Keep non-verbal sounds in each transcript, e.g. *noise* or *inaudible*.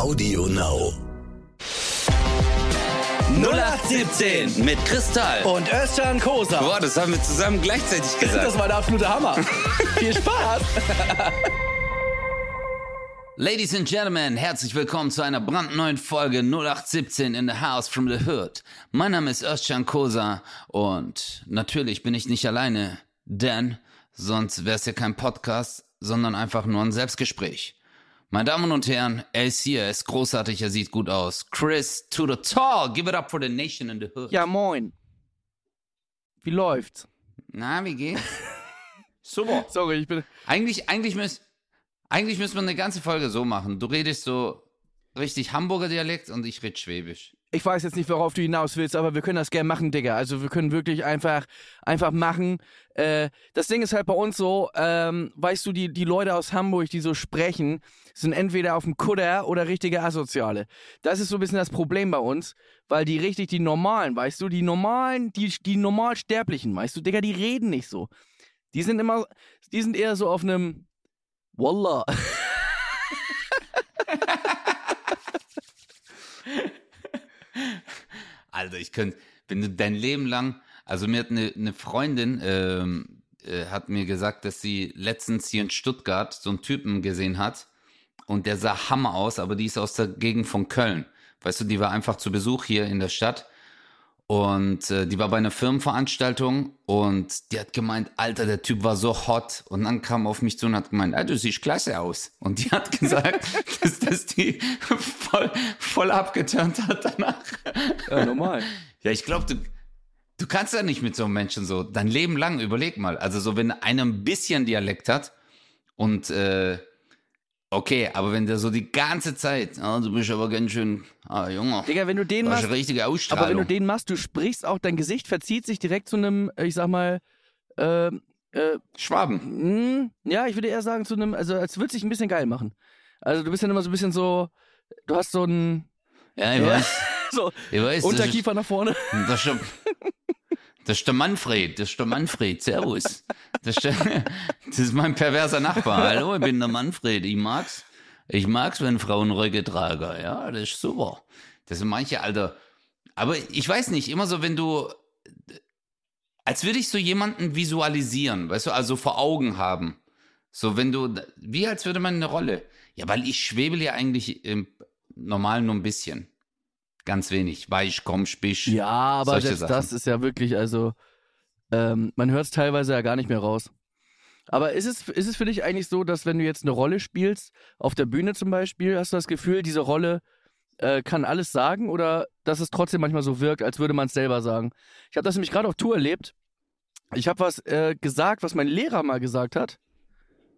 Audio Now. 0817 mit Kristall. Und Özcan Kosa. Boah, das haben wir zusammen gleichzeitig *laughs* gesagt. Das war der absolute Hammer. *laughs* Viel Spaß. Ladies and Gentlemen, herzlich willkommen zu einer brandneuen Folge 0817 in the House from the Hood. Mein Name ist Özcan Kosa und natürlich bin ich nicht alleine, denn sonst wäre es ja kein Podcast, sondern einfach nur ein Selbstgespräch. Meine Damen und Herren, er ist hier, er ist großartig, er sieht gut aus. Chris to the tall, give it up for the nation in the hood. Ja, moin. Wie läuft's? Na, wie geht's? *laughs* Super. Sorry, ich bin. Eigentlich, eigentlich, müß, eigentlich müssen wir eine ganze Folge so machen. Du redest so richtig Hamburger Dialekt und ich rede Schwäbisch. Ich weiß jetzt nicht, worauf du hinaus willst, aber wir können das gerne machen, Digga. Also wir können wirklich einfach, einfach machen. Äh, das Ding ist halt bei uns so, ähm, weißt du, die, die Leute aus Hamburg, die so sprechen, sind entweder auf dem Kutter oder richtige Asoziale. Das ist so ein bisschen das Problem bei uns, weil die richtig, die normalen, weißt du, die normalen, die, die normalsterblichen, weißt du, Digga, die reden nicht so. Die sind immer, die sind eher so auf einem Wallah. *laughs* Also ich könnte, wenn du dein Leben lang, also mir hat eine, eine Freundin, ähm, äh, hat mir gesagt, dass sie letztens hier in Stuttgart so einen Typen gesehen hat und der sah Hammer aus, aber die ist aus der Gegend von Köln. Weißt du, die war einfach zu Besuch hier in der Stadt und äh, die war bei einer Firmenveranstaltung und die hat gemeint, Alter, der Typ war so hot. Und dann kam auf mich zu und hat gemeint, ah, du siehst klasse aus. Und die hat *laughs* gesagt, dass das die voll, voll abgeturnt hat danach. Ja, normal. *laughs* Ja, ich glaube, du, du kannst ja nicht mit so einem Menschen so dein Leben lang, überleg mal. Also so, wenn einer ein bisschen Dialekt hat und äh, okay, aber wenn der so die ganze Zeit, ah, du bist aber ganz schön, ah, Junge, Digga, wenn du den machst, richtige Ausstrahlung. aber wenn du den machst, du sprichst auch, dein Gesicht verzieht sich direkt zu einem, ich sag mal, äh, äh, Schwaben. mh, ja, ich würde eher sagen, zu einem, also als würde sich ein bisschen geil machen. Also du bist dann immer so ein bisschen so, du hast so ein, Ja, ich Ja. weiß. *laughs* so Ich weiß, Unterkiefer nach vorne. das, der, *laughs* das ist der Manfred, das ist der Manfred, servus. Das ist, der, das ist mein perverser Nachbar. Hallo, ich bin der Manfred, ich mag's. Ich mag's, wenn Frauen Röcke tragen, ja, das ist super. Das sind manche, Alter. Aber ich weiß nicht, immer so, wenn du, als würde ich so jemanden visualisieren, weißt du, also vor Augen haben. So, wenn du, wie als würde man eine Rolle. Ja, weil ich schwebel ja eigentlich im Normalen nur ein bisschen. Ganz wenig. Weich, komm, spisch. Ja, aber selbst Sachen. das ist ja wirklich, also ähm, man hört es teilweise ja gar nicht mehr raus. Aber ist es, ist es für dich eigentlich so, dass wenn du jetzt eine Rolle spielst, auf der Bühne zum Beispiel, hast du das Gefühl, diese Rolle äh, kann alles sagen oder dass es trotzdem manchmal so wirkt, als würde man es selber sagen? Ich habe das nämlich gerade auf Tour erlebt. Ich habe was äh, gesagt, was mein Lehrer mal gesagt hat.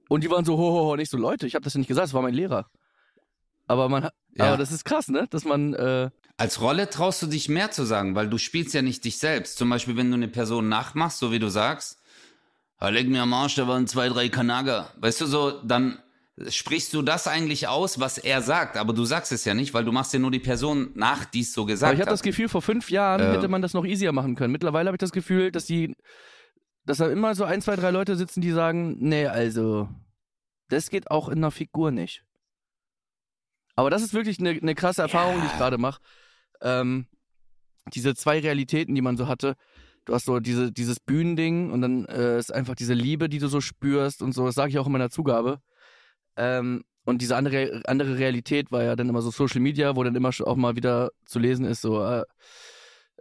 Und die waren so, ho, ho, ho, nicht so, Leute, ich habe das ja nicht gesagt, das war mein Lehrer. Aber man, Ja. aber das ist krass, ne? Dass man, äh, Als Rolle traust du dich mehr zu sagen, weil du spielst ja nicht dich selbst. Zum Beispiel, wenn du eine Person nachmachst, so wie du sagst, "Ah, leg mir am Arsch, da waren zwei, drei Kanager. Weißt du so, dann sprichst du das eigentlich aus, was er sagt, aber du sagst es ja nicht, weil du machst ja nur die Person nach, die es so gesagt Aber ich habe hat. das Gefühl, vor fünf Jahren Äh. hätte man das noch easier machen können. Mittlerweile habe ich das Gefühl, dass die, dass da immer so ein, zwei, drei Leute sitzen, die sagen, nee, also, das geht auch in einer Figur nicht. Aber das ist wirklich eine, eine krasse Erfahrung, die ich gerade mache. Ähm, diese zwei Realitäten, die man so hatte. Du hast so diese, dieses Bühnending und dann äh, ist einfach diese Liebe, die du so spürst und so. Das sage ich auch in meiner Zugabe. Ähm, und diese andere, andere Realität war ja dann immer so Social Media, wo dann immer auch mal wieder zu lesen ist, so äh,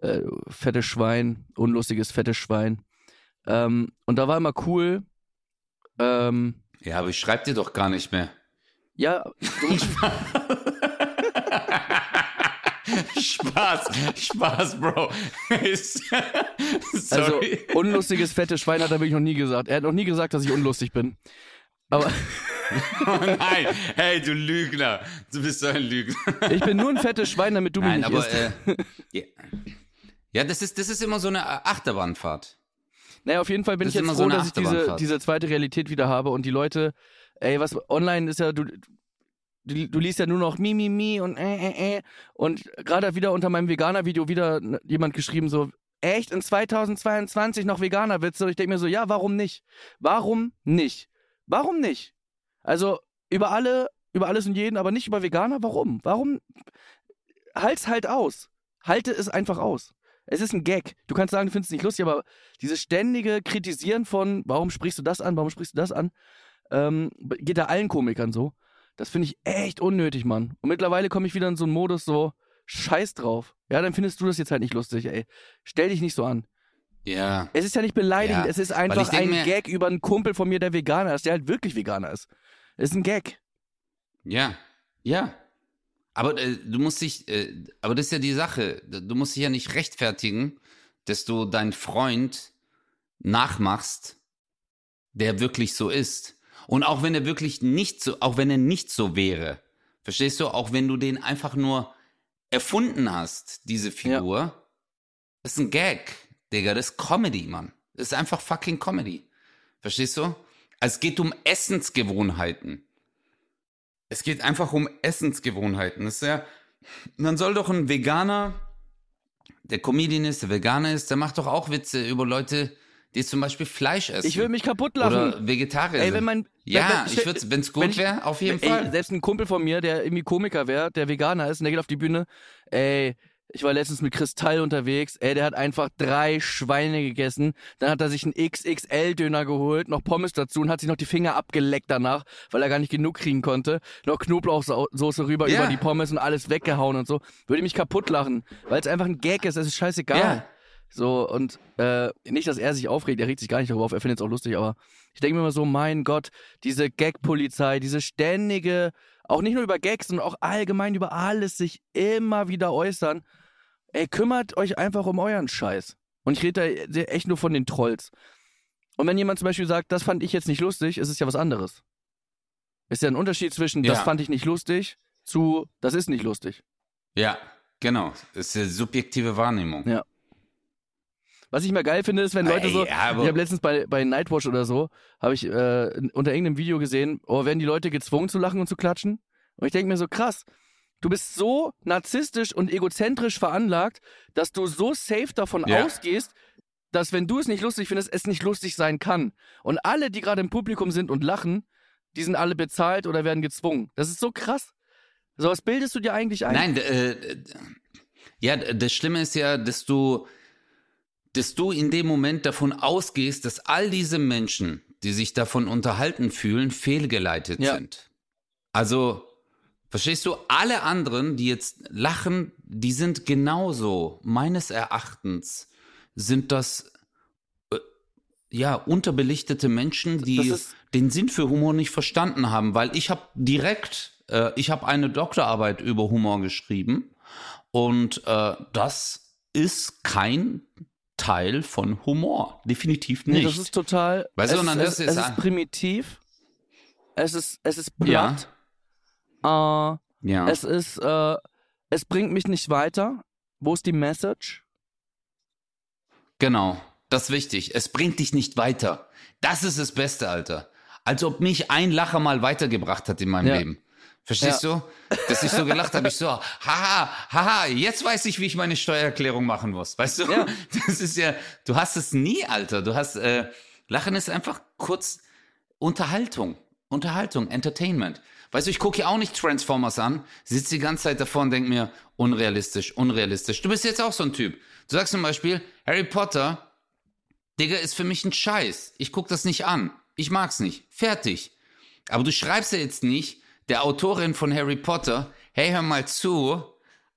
äh, fettes Schwein, unlustiges fettes Schwein. Ähm, und da war immer cool. Ähm, ja, aber ich schreib dir doch gar nicht mehr. Ja, *laughs* Spaß, Spaß, Bro. *laughs* Also unlustiges fettes Schwein hat er wirklich noch nie gesagt. Er hat noch nie gesagt, dass ich unlustig bin. Aber *laughs* Oh nein, hey, du Lügner. Du bist so ein Lügner. ich bin nur ein fettes Schwein, damit du mich Nein, nicht aber äh, ja. das ist das ist immer so eine Achterbahnfahrt. Naja, auf jeden Fall bin Das ich jetzt immer so froh, eine dass ich diese, diese zweite Realität wieder habe und die Leute, ey, was online ist ja, du, du, du liest ja nur noch mi, mi, mi und äh, äh, äh. Und gerade wieder unter meinem Veganer-Video wieder jemand geschrieben so, echt in 2022 noch Veganer-Witze? Und ich denke mir so, ja, warum nicht? Warum nicht? Warum nicht? Also, über alle über alles und jeden, aber nicht über Veganer. Warum? Warum? Halt's halt aus. Halte es einfach aus. Es ist ein Gag. Du kannst sagen, du findest es nicht lustig, aber dieses ständige Kritisieren von, warum sprichst du das an, warum sprichst du das an, ähm, geht da allen Komikern so. Das finde ich echt unnötig, Mann. Und mittlerweile komme ich wieder in so einen Modus so, scheiß drauf. Ja, dann findest du das jetzt halt nicht lustig, ey. Stell dich nicht so an. Ja. Es ist ja nicht beleidigend, Ja, es ist einfach ein Gag über einen Kumpel von mir, der Veganer ist, der halt wirklich Veganer ist. Es ist ein Gag. Ja, ja. Aber äh, du musst dich, äh, aber das ist ja die Sache. Du musst dich ja nicht rechtfertigen, dass du deinen Freund nachmachst, der wirklich so ist. Und auch wenn er wirklich nicht so, auch wenn er nicht so wäre, verstehst du, auch wenn du den einfach nur erfunden hast, diese Figur, das ist ein Gag, Digga, das ist Comedy, Mann. Das ist einfach fucking Comedy. Verstehst du? Es geht um Essensgewohnheiten. Es geht einfach um Essensgewohnheiten. Das ist ja, man soll doch ein Veganer, der Comedian ist, der Veganer ist, der macht doch auch Witze über Leute, die zum Beispiel Fleisch essen. Ich würde mich kaputt lachen. Oder Vegetarier Ey, wenn mein. ja, wenn, ich würde, wenn es wenn gut wäre, auf jeden ey, Fall. Selbst ein Kumpel von mir, der irgendwie Komiker wäre, der Veganer ist und der geht auf die Bühne. Ey, ich war letztens mit Kristall unterwegs. Ey, der hat einfach drei Schweine gegessen. Dann hat er sich einen XXL-Döner geholt, noch Pommes dazu und hat sich noch die Finger abgeleckt danach, weil er gar nicht genug kriegen konnte. Noch Knoblauchsoße rüber Ja. über die Pommes und alles weggehauen und so. Würde mich kaputt lachen, weil es einfach ein Gag ist. Es ist scheißegal. Ja. So, und äh, nicht, dass er sich aufregt, er regt sich gar nicht darüber auf, er findet es auch lustig, aber ich denke mir immer so, mein Gott, diese Gag-Polizei, diese ständige, auch nicht nur über Gags, sondern auch allgemein über alles sich immer wieder äußern. Ey, kümmert euch einfach um euren Scheiß. Und ich rede da echt nur von den Trolls. Und wenn jemand zum Beispiel sagt, das fand ich jetzt nicht lustig, ist es ja was anderes. Ist ja ein Unterschied zwischen, das Ja. fand ich nicht lustig, zu, das ist nicht lustig. Ja, genau. Das ist eine subjektive Wahrnehmung. Ja. Was ich mal geil finde, ist, wenn Leute so, ich habe letztens bei, bei Nightwatch oder so, habe ich äh, unter irgendeinem Video gesehen, oh, werden die Leute gezwungen zu lachen und zu klatschen? Und ich denke mir so, krass, du bist so narzisstisch und egozentrisch veranlagt, dass du so safe davon Ja. ausgehst, dass wenn du es nicht lustig findest, es nicht lustig sein kann. Und alle, die gerade im Publikum sind und lachen, die sind alle bezahlt oder werden gezwungen. Das ist so krass. So was bildest du dir eigentlich ein? Nein, äh, ja, das Schlimme ist ja, dass du, dass du in dem Moment davon ausgehst, dass all diese Menschen, die sich davon unterhalten fühlen, fehlgeleitet Ja. sind. Also, verstehst du, alle anderen, die jetzt lachen, die sind genauso, meines Erachtens, sind das äh, ja unterbelichtete Menschen, die den Sinn für Humor nicht verstanden haben, weil ich habe direkt, äh, ich habe eine Doktorarbeit über Humor geschrieben und äh, das ist kein Teil von Humor, definitiv Nee, nicht. das ist total. Weißt du, es, dann es, es es ist primitiv. Es ist, es ist Ja. platt. Äh, ja. Es ist, äh, es bringt mich nicht weiter. Wo ist die Message? Genau, das ist wichtig. Es bringt dich nicht weiter. Das ist das Beste, Alter. Als ob mich ein Lacher mal weitergebracht hat in meinem Ja. Leben. Verstehst du? Dass ich so gelacht habe, ich so, haha, haha, jetzt weiß ich, wie ich meine Steuererklärung machen muss. Weißt du? Ja. Das ist ja, du hast es nie, Alter. Du hast, äh, Lachen ist einfach kurz Unterhaltung. Unterhaltung, Entertainment. Weißt du, ich gucke ja auch nicht Transformers an, sitze die ganze Zeit davor und denke mir, unrealistisch, unrealistisch. Du bist jetzt auch so ein Typ. Du sagst zum Beispiel, Harry Potter, Digga, ist für mich ein Scheiß. Ich guck das nicht an. Ich mag's nicht. Fertig. Aber du schreibst ja jetzt nicht der Autorin von Harry Potter, hey, hör mal zu.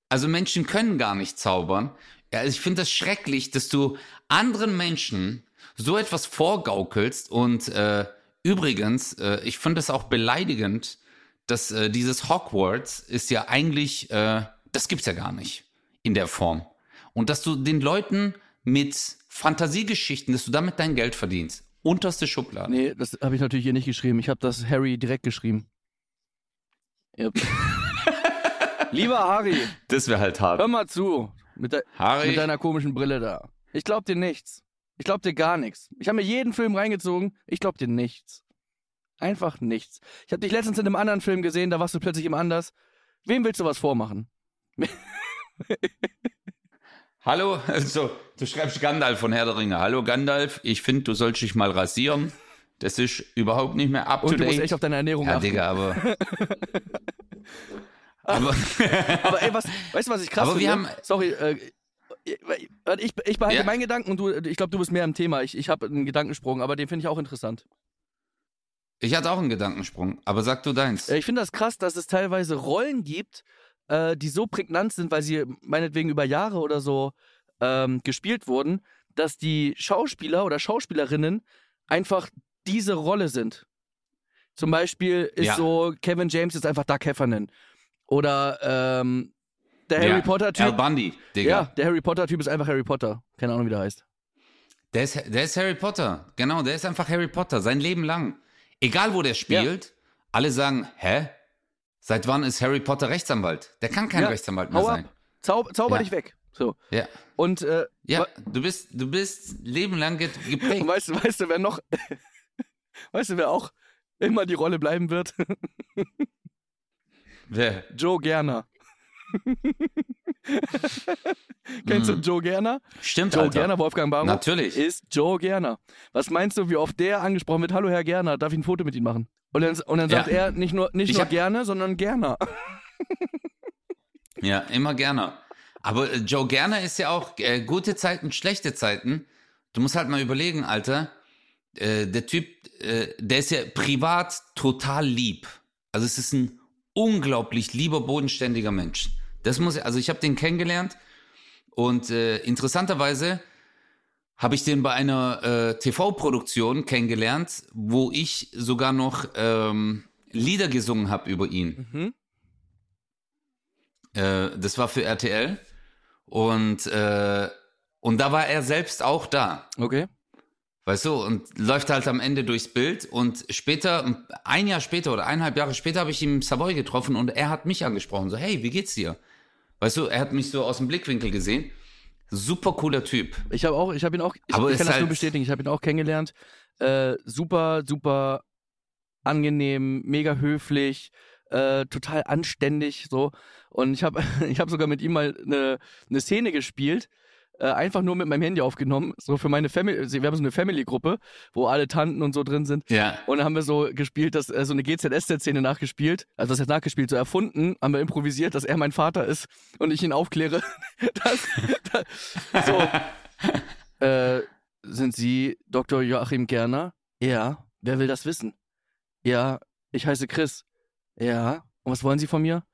Also Menschen können gar nicht zaubern. Also ich finde das schrecklich, dass du anderen Menschen so etwas vorgaukelst und äh, übrigens, äh, ich finde es auch beleidigend, dass äh, dieses Hogwarts ist ja eigentlich, äh, das gibt's ja gar nicht in der Form. Und dass du den Leuten mit Fantasiegeschichten, dass du damit dein Geld verdienst. Unterste Schublade. Nee, das habe ich natürlich hier nicht geschrieben. Ich habe das Harry direkt geschrieben. Yep. *laughs* Lieber Harry, Das wäre halt hart. hör mal zu. Mit, de Harry, mit deiner komischen Brille da. Ich glaub dir nichts. Ich glaub dir gar nichts. Ich habe mir jeden Film reingezogen. Ich glaub dir nichts. Einfach nichts. Ich habe dich letztens in einem anderen Film gesehen, da warst du plötzlich im anders. Wem willst du was vormachen? *laughs* hallo, also, du schreibst Gandalf von Herr der Ringe. Hallo Gandalf, ich finde, du sollst dich mal rasieren. Das ist überhaupt nicht mehr up to Und du date. musst echt auf deine Ernährung ja, achten. Digga, aber. *laughs* aber *laughs* Aber ey, was, weißt du, was ich krass Aber wir finde? haben- Sorry, äh, ich, ich behalte Ja. meinen Gedanken und du, ich glaube, du bist mehr im Thema. Ich, ich habe einen Gedankensprung, aber den finde ich auch interessant. ich hatte auch einen Gedankensprung, aber sag du deins. Äh, Ich finde das krass, dass es teilweise Rollen gibt, äh, die so prägnant sind, weil sie meinetwegen über Jahre oder so ähm, gespielt wurden, dass die Schauspieler oder Schauspielerinnen einfach diese Rolle sind. Zum Beispiel ist Ja. so, Kevin James ist einfach Doug Heffernan. Oder ähm, der Harry Ja, Potter-Typ. Al Bundy, Digga. Ja, der Harry Potter-Typ ist einfach Harry Potter. Keine Ahnung, wie der heißt. Der, ist, der ist Harry Potter. Genau, der ist einfach Harry Potter. Sein Leben lang. Egal, wo der spielt, alle sagen, hä? Seit wann ist Harry Potter Rechtsanwalt? Der kann kein Ja, Rechtsanwalt mehr sein. ab. Zau zauber Ja. dich weg. So. Ja, Und, äh, ja du, bist, du bist Leben lang ge- geprägt. und weißt, weißt du, wer noch. *laughs* weißt du, wer auch immer die Rolle bleiben wird? *laughs* Wer? Joe Gerner. *laughs* Kennst du Mhm. Joe Gerner? Stimmt, Joe Alter. Gerner, Wolfgang Barrow, Natürlich. ist Joe Gerner. Was meinst du, wie oft der angesprochen wird? Hallo, Herr Gerner, darf ich ein Foto mit Ihnen machen? Und dann, und dann sagt Ja. er nicht nur, nicht Ich nur gerne, sondern Gerner. *laughs* Ja, immer gerne. Aber äh, Joe Gerner ist ja auch äh, gute Zeiten, schlechte Zeiten. Du musst halt mal überlegen, Alter. Äh, der Typ, äh, der ist ja privat total lieb. Also es ist ein unglaublich lieber, bodenständiger Mensch. Das muss ich, also ich habe den kennengelernt und äh, interessanterweise habe ich den bei einer äh, TV-Produktion kennengelernt, wo ich sogar noch ähm, Lieder gesungen habe über ihn. Mhm. Äh, das war für RTL. Und, äh, und da war er selbst auch da. Okay. Weißt du, und läuft halt am Ende durchs Bild. Und später, ein Jahr später oder eineinhalb Jahre später, habe ich ihn im Savoy getroffen und er hat mich angesprochen. So, hey, wie geht's dir? Weißt du, er hat mich so aus dem Blickwinkel gesehen. Super cooler Typ. Ich habe auch, ich habe ihn auch, ich, Aber ich kann das nur halt- bestätigen, ich habe ihn auch kennengelernt. Äh, super, super angenehm, mega höflich, äh, total anständig, so. Und ich habe, *laughs* ich habe sogar mit ihm mal eine, eine Szene gespielt, äh, einfach nur mit meinem Handy aufgenommen, so für meine Family. Wir haben so eine Family-Gruppe, wo alle Tanten und so drin sind. Ja. Und dann haben wir so gespielt, dass äh, so eine GZSZ-Szene nachgespielt, also das heißt nachgespielt, so erfunden, haben wir improvisiert, dass er mein Vater ist und ich ihn aufkläre. *laughs* dass, dass, so. *laughs* äh, sind Sie Dr. Joachim Gerner? Ja. Wer will das wissen? Ja, ich heiße Chris. Ja. Und was wollen Sie von mir?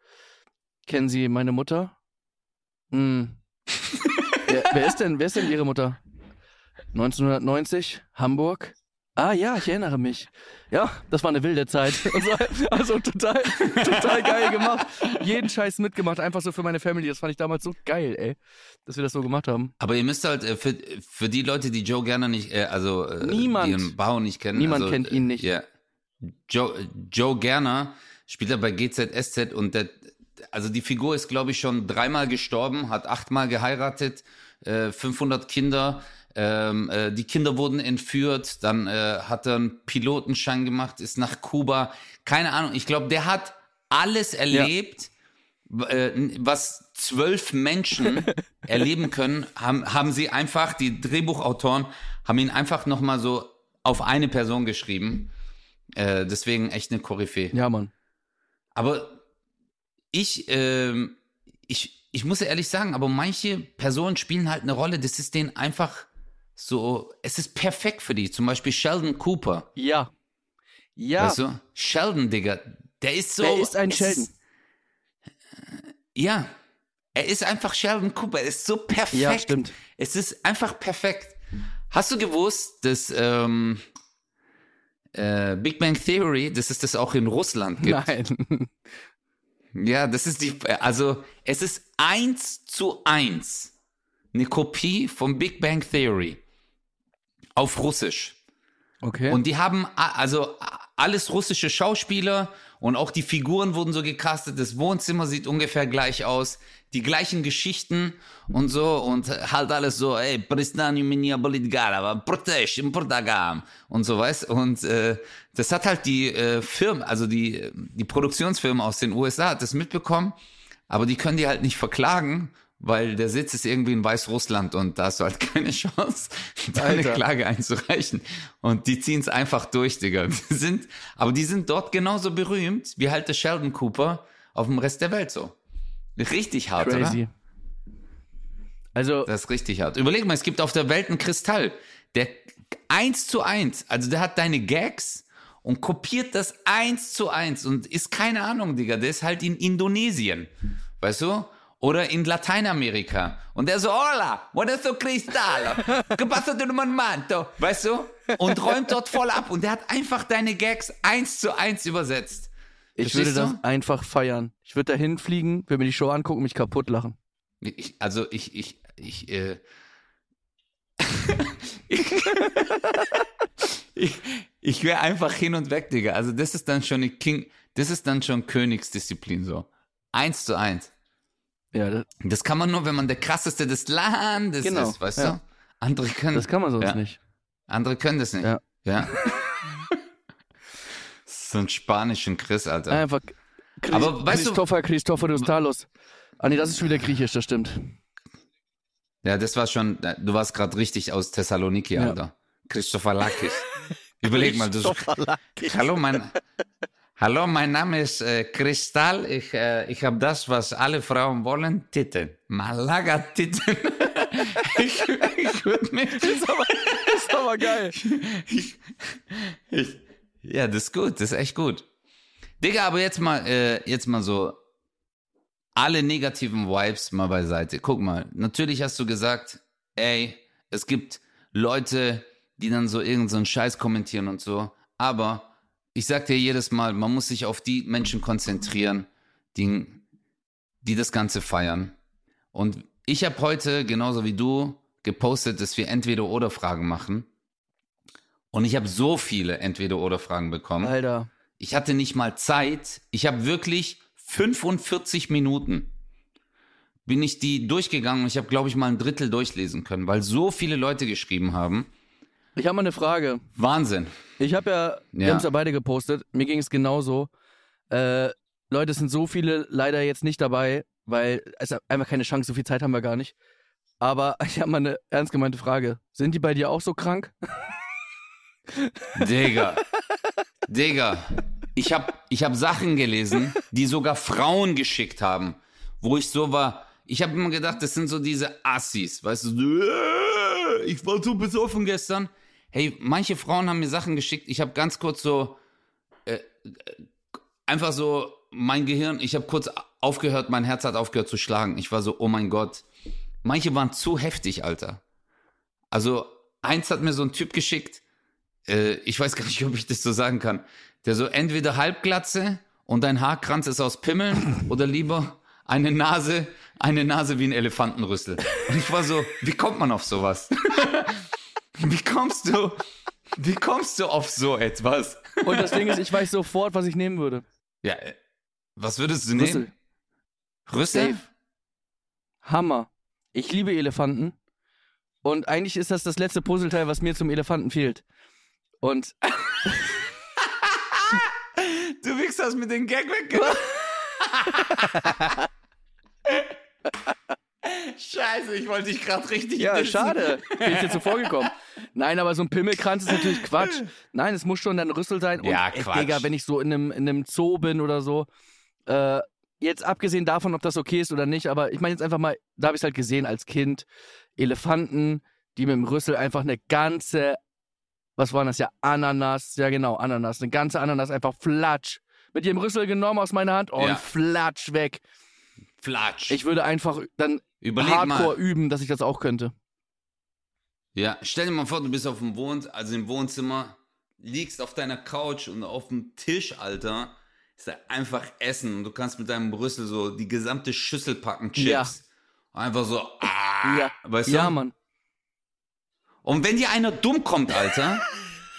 Kennen Sie meine Mutter? Hm. *laughs* wer, wer ist denn, wer ist denn Ihre Mutter? 1990, Hamburg. Ah ja, ich erinnere mich. Ja, das war eine wilde Zeit. Also, also total, total geil gemacht. Jeden Scheiß mitgemacht, einfach so für meine Family. Das fand ich damals so geil, ey, dass wir das so gemacht haben. Aber ihr müsst halt, äh, für, für die Leute, die Joe Gerner nicht, äh, also äh, Niemand. die ihren Bau nicht kennen. Niemand also, kennt ihn nicht. Ja. Joe, Joe Gerner spielt er bei GZSZ und der, also die Figur ist, glaube ich, schon dreimal gestorben, hat achtmal geheiratet, äh, 500 Kinder. Ähm, äh, die Kinder wurden entführt, dann äh, hat er einen Pilotenschein gemacht, ist nach Kuba. Keine Ahnung, ich glaube, der hat alles erlebt, äh, was zwölf Menschen *laughs* erleben können, haben, haben sie einfach, die Drehbuchautoren haben ihn einfach nochmal so auf eine Person geschrieben. Äh, deswegen echt eine Koryphäe. Ja, Mann. Aber ich, ähm, ich, ich muss ja ehrlich sagen, aber manche Personen spielen halt eine Rolle, das ist denen einfach so, es ist perfekt für die. Zum Beispiel Sheldon Cooper. Ja. Ja. Weißt du? Sheldon, Digga, der ist so. Wer ist ein Sheldon? Ist, ja. Er ist einfach Sheldon Cooper. Er ist so perfekt. Ja, stimmt. Es ist einfach perfekt. Hast du gewusst, dass ähm, äh, Big Bang Theory, dass es das auch in Russland gibt? Nein. Ja, das ist die, also es ist eins zu eins eine Kopie von Big Bang Theory auf Russisch. Okay. Und die haben also alles russische Schauspieler und auch die Figuren wurden so gecastet. Das Wohnzimmer sieht ungefähr gleich aus. Die gleichen Geschichten und so. Und halt alles so, ey, Pristani minia Bolidgalava, Protesh im Portagam und so was. Und äh, das hat halt die äh, Firmen, also die, die Produktionsfirma aus den USA hat das mitbekommen. Aber die können die halt nicht verklagen, weil der Sitz ist irgendwie in Weißrussland und da hast du halt *laughs* keine Chance, deine Alter. Klage einzureichen. Und die ziehen es einfach durch, Digga. Die sind, aber die sind dort genauso berühmt wie halt der Sheldon Cooper auf dem Rest der Welt so. Richtig hart, oder? Crazy. Also, Das ist richtig hart. Überleg mal, es gibt auf der Welt einen Kristall, der eins zu eins, also der hat deine Gags und kopiert das eins zu eins und ist keine Ahnung, Digga, der ist halt in Indonesien, weißt du? Oder in Lateinamerika. Und der so, hola, what is so cristal? *laughs* ¿Qué pasa de un manto? Weißt du? Und räumt dort voll ab. Und der hat einfach deine Gags eins zu eins übersetzt. ich würde du? das einfach feiern. Ich würde da hinfliegen, würde mir die Show angucken mich kaputt lachen. Ich, also ich, ich, ich, äh, *laughs* ich, ich wäre einfach hin und weg, Digga. Also das ist dann schon die King, das ist dann schon Königsdisziplin so. Eins zu eins. Ja, das, Das kann man nur, wenn man der krasseste des Landes Genau, ist, weißt ja. du? Andere können, das kann man sonst Ja. nicht. andere können das nicht. Ja. ja. so ein spanischen Chris, Alter. Einfach Christ Aber weißt du- Christopher Christophorus Talos. Ah nee, das ist schon wieder griechisch, das stimmt. Ja, das war schon, du warst gerade richtig aus Thessaloniki, Ja. Alter. Christopher Lakis. Überleg mal, du, Christopher Hallo, mein, hallo, mein Name ist äh, Kristall. Ich, äh, ich habe das, was alle Frauen wollen, Titten. Malaga-Titten. *laughs* ich ich würde mich... Das ist aber, das ist aber geil. *laughs* Ich, ich, ja, das ist gut, das ist echt gut. Digga, aber jetzt mal, äh, jetzt mal so alle negativen Vibes mal beiseite. Guck mal, natürlich hast du gesagt, ey, es gibt Leute, die dann so irgendeinen so Scheiß kommentieren und so, aber ich sag dir jedes Mal, man muss sich auf die Menschen konzentrieren, die, die das Ganze feiern. Und ich habe heute, genauso wie du, gepostet, dass wir Entweder-Oder-Fragen machen. Und ich habe so viele Entweder-Oder-Fragen bekommen. Alter. Ich hatte nicht mal Zeit. Ich habe wirklich 45 Minuten bin ich die durchgegangen und ich habe, glaube ich, mal ein Drittel durchlesen können, weil so viele Leute geschrieben haben. Ich habe mal eine Frage. Wahnsinn. Ich habe ja, wir Ja. haben es ja beide gepostet. Mir ging es genauso. Äh, Leute, es sind so viele leider jetzt nicht dabei, weil es ist einfach keine Chance, so viel Zeit haben wir gar nicht. Aber *laughs* ich habe mal eine ernst gemeinte Frage. Sind die bei dir auch so krank? Digga. *laughs* Digga. Ich habe ich hab Sachen gelesen, die sogar Frauen geschickt haben, wo ich so war. Ich habe immer gedacht, das sind so diese Assis, weißt du, äh, ich war so besoffen gestern. Hey, manche Frauen haben mir Sachen geschickt. Ich habe ganz kurz so äh, äh, einfach so mein Gehirn, ich habe kurz aufgehört, mein Herz hat aufgehört zu schlagen. Ich war so, oh mein Gott. Manche waren zu heftig, Alter. Also, eins hat mir so ein Typ geschickt, äh, ich weiß gar nicht, *laughs* ob ich das so sagen kann, der so entweder Halbglatze und ein Haarkranz ist aus Pimmeln *clears throat* oder lieber eine Nase, eine Nase wie ein Elefantenrüssel. Und ich war so, wie kommt man auf sowas? *laughs* wie kommst du, wie kommst du auf so etwas? Und das Ding ist, ich weiß sofort, was ich nehmen würde. Ja, äh, was würdest du Rüssel. nehmen? Rüssel? Safe. Hammer. Ich liebe Elefanten. Und eigentlich ist das das letzte Puzzleteil, was mir zum Elefanten fehlt. Und *laughs* Du wichst das mit dem Gag weg. *laughs* Scheiße, ich wollte dich gerade richtig ja, dissen. schade. *laughs* Bin ich dir zuvor gekommen. Nein, aber so ein Pimmelkranz ist natürlich Quatsch. Nein, es muss schon dann Rüssel sein. Und, Ja, ey, Quatsch. Digga, wenn ich so in einem, in einem Zoo bin oder so, äh, jetzt abgesehen davon, ob das okay ist oder nicht, aber ich meine jetzt einfach mal, da habe ich es halt gesehen als Kind, Elefanten, die mit dem Rüssel einfach eine ganze, was war das ja, Ananas, ja genau, Ananas, eine ganze Ananas einfach flatsch. Mit ihrem Rüssel genommen aus meiner Hand und Ja. flatsch weg. Flatsch. Ich würde einfach dann Überleg hardcore mal. üben, dass ich das auch könnte. Ja, stell dir mal vor, du bist auf dem Wohn, also im Wohnzimmer, liegst auf deiner Couch und auf dem Tisch, Alter, ist da einfach Essen und du kannst mit deinem Brüssel so die gesamte Schüssel packen, Chips. Ja. Einfach so, ah, Ja, weißt du? ja, Mann. Und wenn dir einer dumm kommt, Alter,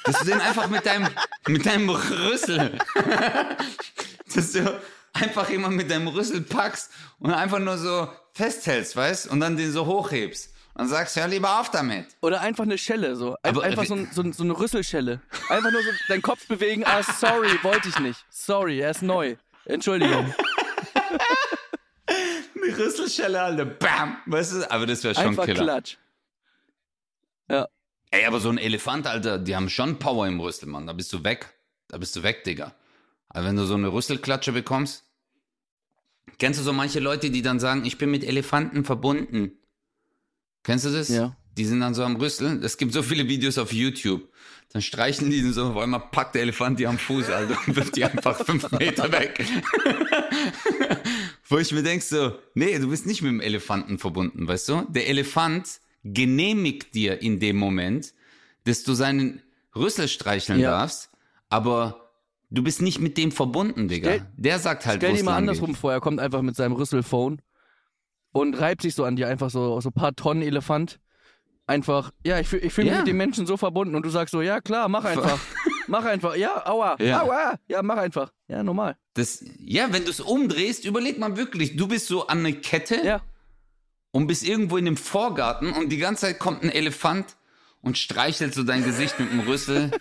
dass du den einfach mit deinem, mit deinem Rüssel, *laughs* dass du einfach jemand mit deinem Rüssel packst und einfach nur so festhältst, weißt? Und dann den so hochhebst. Und sagst, hör lieber auf damit. Oder einfach eine Schelle, so. Ein, Aber, einfach äh, so, ein, so, ein, so eine Rüsselschelle. Einfach nur so deinen Kopf bewegen. Ah, sorry, *laughs* wollte ich nicht. Sorry, er ist neu. Entschuldigung. *laughs* Eine Rüsselschelle, Alter. Bam! Weißt du, aber das wäre schon Einfach Killer. Klatsch. Ey, aber so ein Elefant, Alter, die haben schon Power im Rüssel, Mann. Da bist du weg. Da bist du weg, Digga. Aber wenn du so eine Rüsselklatsche bekommst, kennst du so manche Leute, die dann sagen, ich bin mit Elefanten verbunden? Kennst du das? Ja. Die sind dann so am Rüsseln. Es gibt so viele Videos auf YouTube. Dann streichen die so, auf einmal packt der Elefant die am Fuß, *laughs* Alter, und wirft die einfach fünf Meter weg. *laughs* Wo ich mir denk so, nee, du bist nicht mit dem Elefanten verbunden, weißt du? Der Elefant genehmigt dir in dem Moment, dass du seinen Rüssel streicheln Ja. darfst, aber du bist nicht mit dem verbunden, Digga. Stell- der sagt halt, Stell dir mal andersrum geht. vor, er kommt einfach mit seinem Rüsselphone und reibt sich so an dir, einfach so, so ein paar Tonnen Elefant. Einfach, ja, ich fühle ich fühl mich Ja. mit den Menschen so verbunden und du sagst so, ja klar, mach einfach. mach einfach, ja, aua, *laughs* Ja. aua, ja, mach einfach. Ja, normal. Das, ja, wenn du es umdrehst, überleg mal wirklich, du bist so an eine Kette Ja, und bist irgendwo in dem Vorgarten und die ganze Zeit kommt ein Elefant und streichelt so dein Gesicht mit dem Rüssel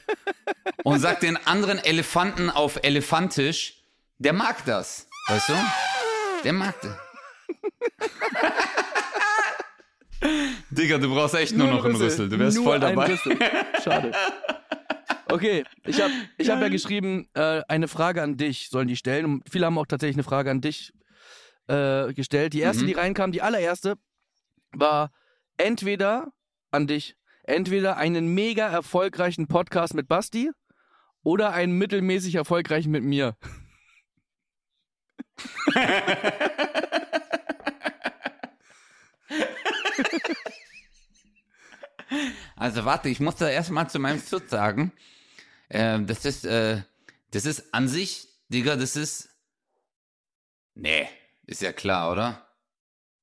und sagt den anderen Elefanten auf Elefantisch, der mag das. Weißt du? Der mag das. *laughs* Digga, du brauchst echt nur, ein noch einen Rüssel. Du wärst Nur voll dabei. Schade. Okay, ich habe ich hab ja geschrieben, äh, eine Frage an dich sollen die stellen. Und viele haben auch tatsächlich eine Frage an dich äh, gestellt. Die erste, Mhm. die reinkam, die allererste, war entweder an dich, entweder einen mega erfolgreichen Podcast mit Basti oder einen mittelmäßig erfolgreichen mit mir. *laughs* Also warte, ich muss da erstmal zu meinem Schutz sagen. Äh, das ist, äh, das ist an sich, Digga, das ist. Nee, ist ja klar, oder?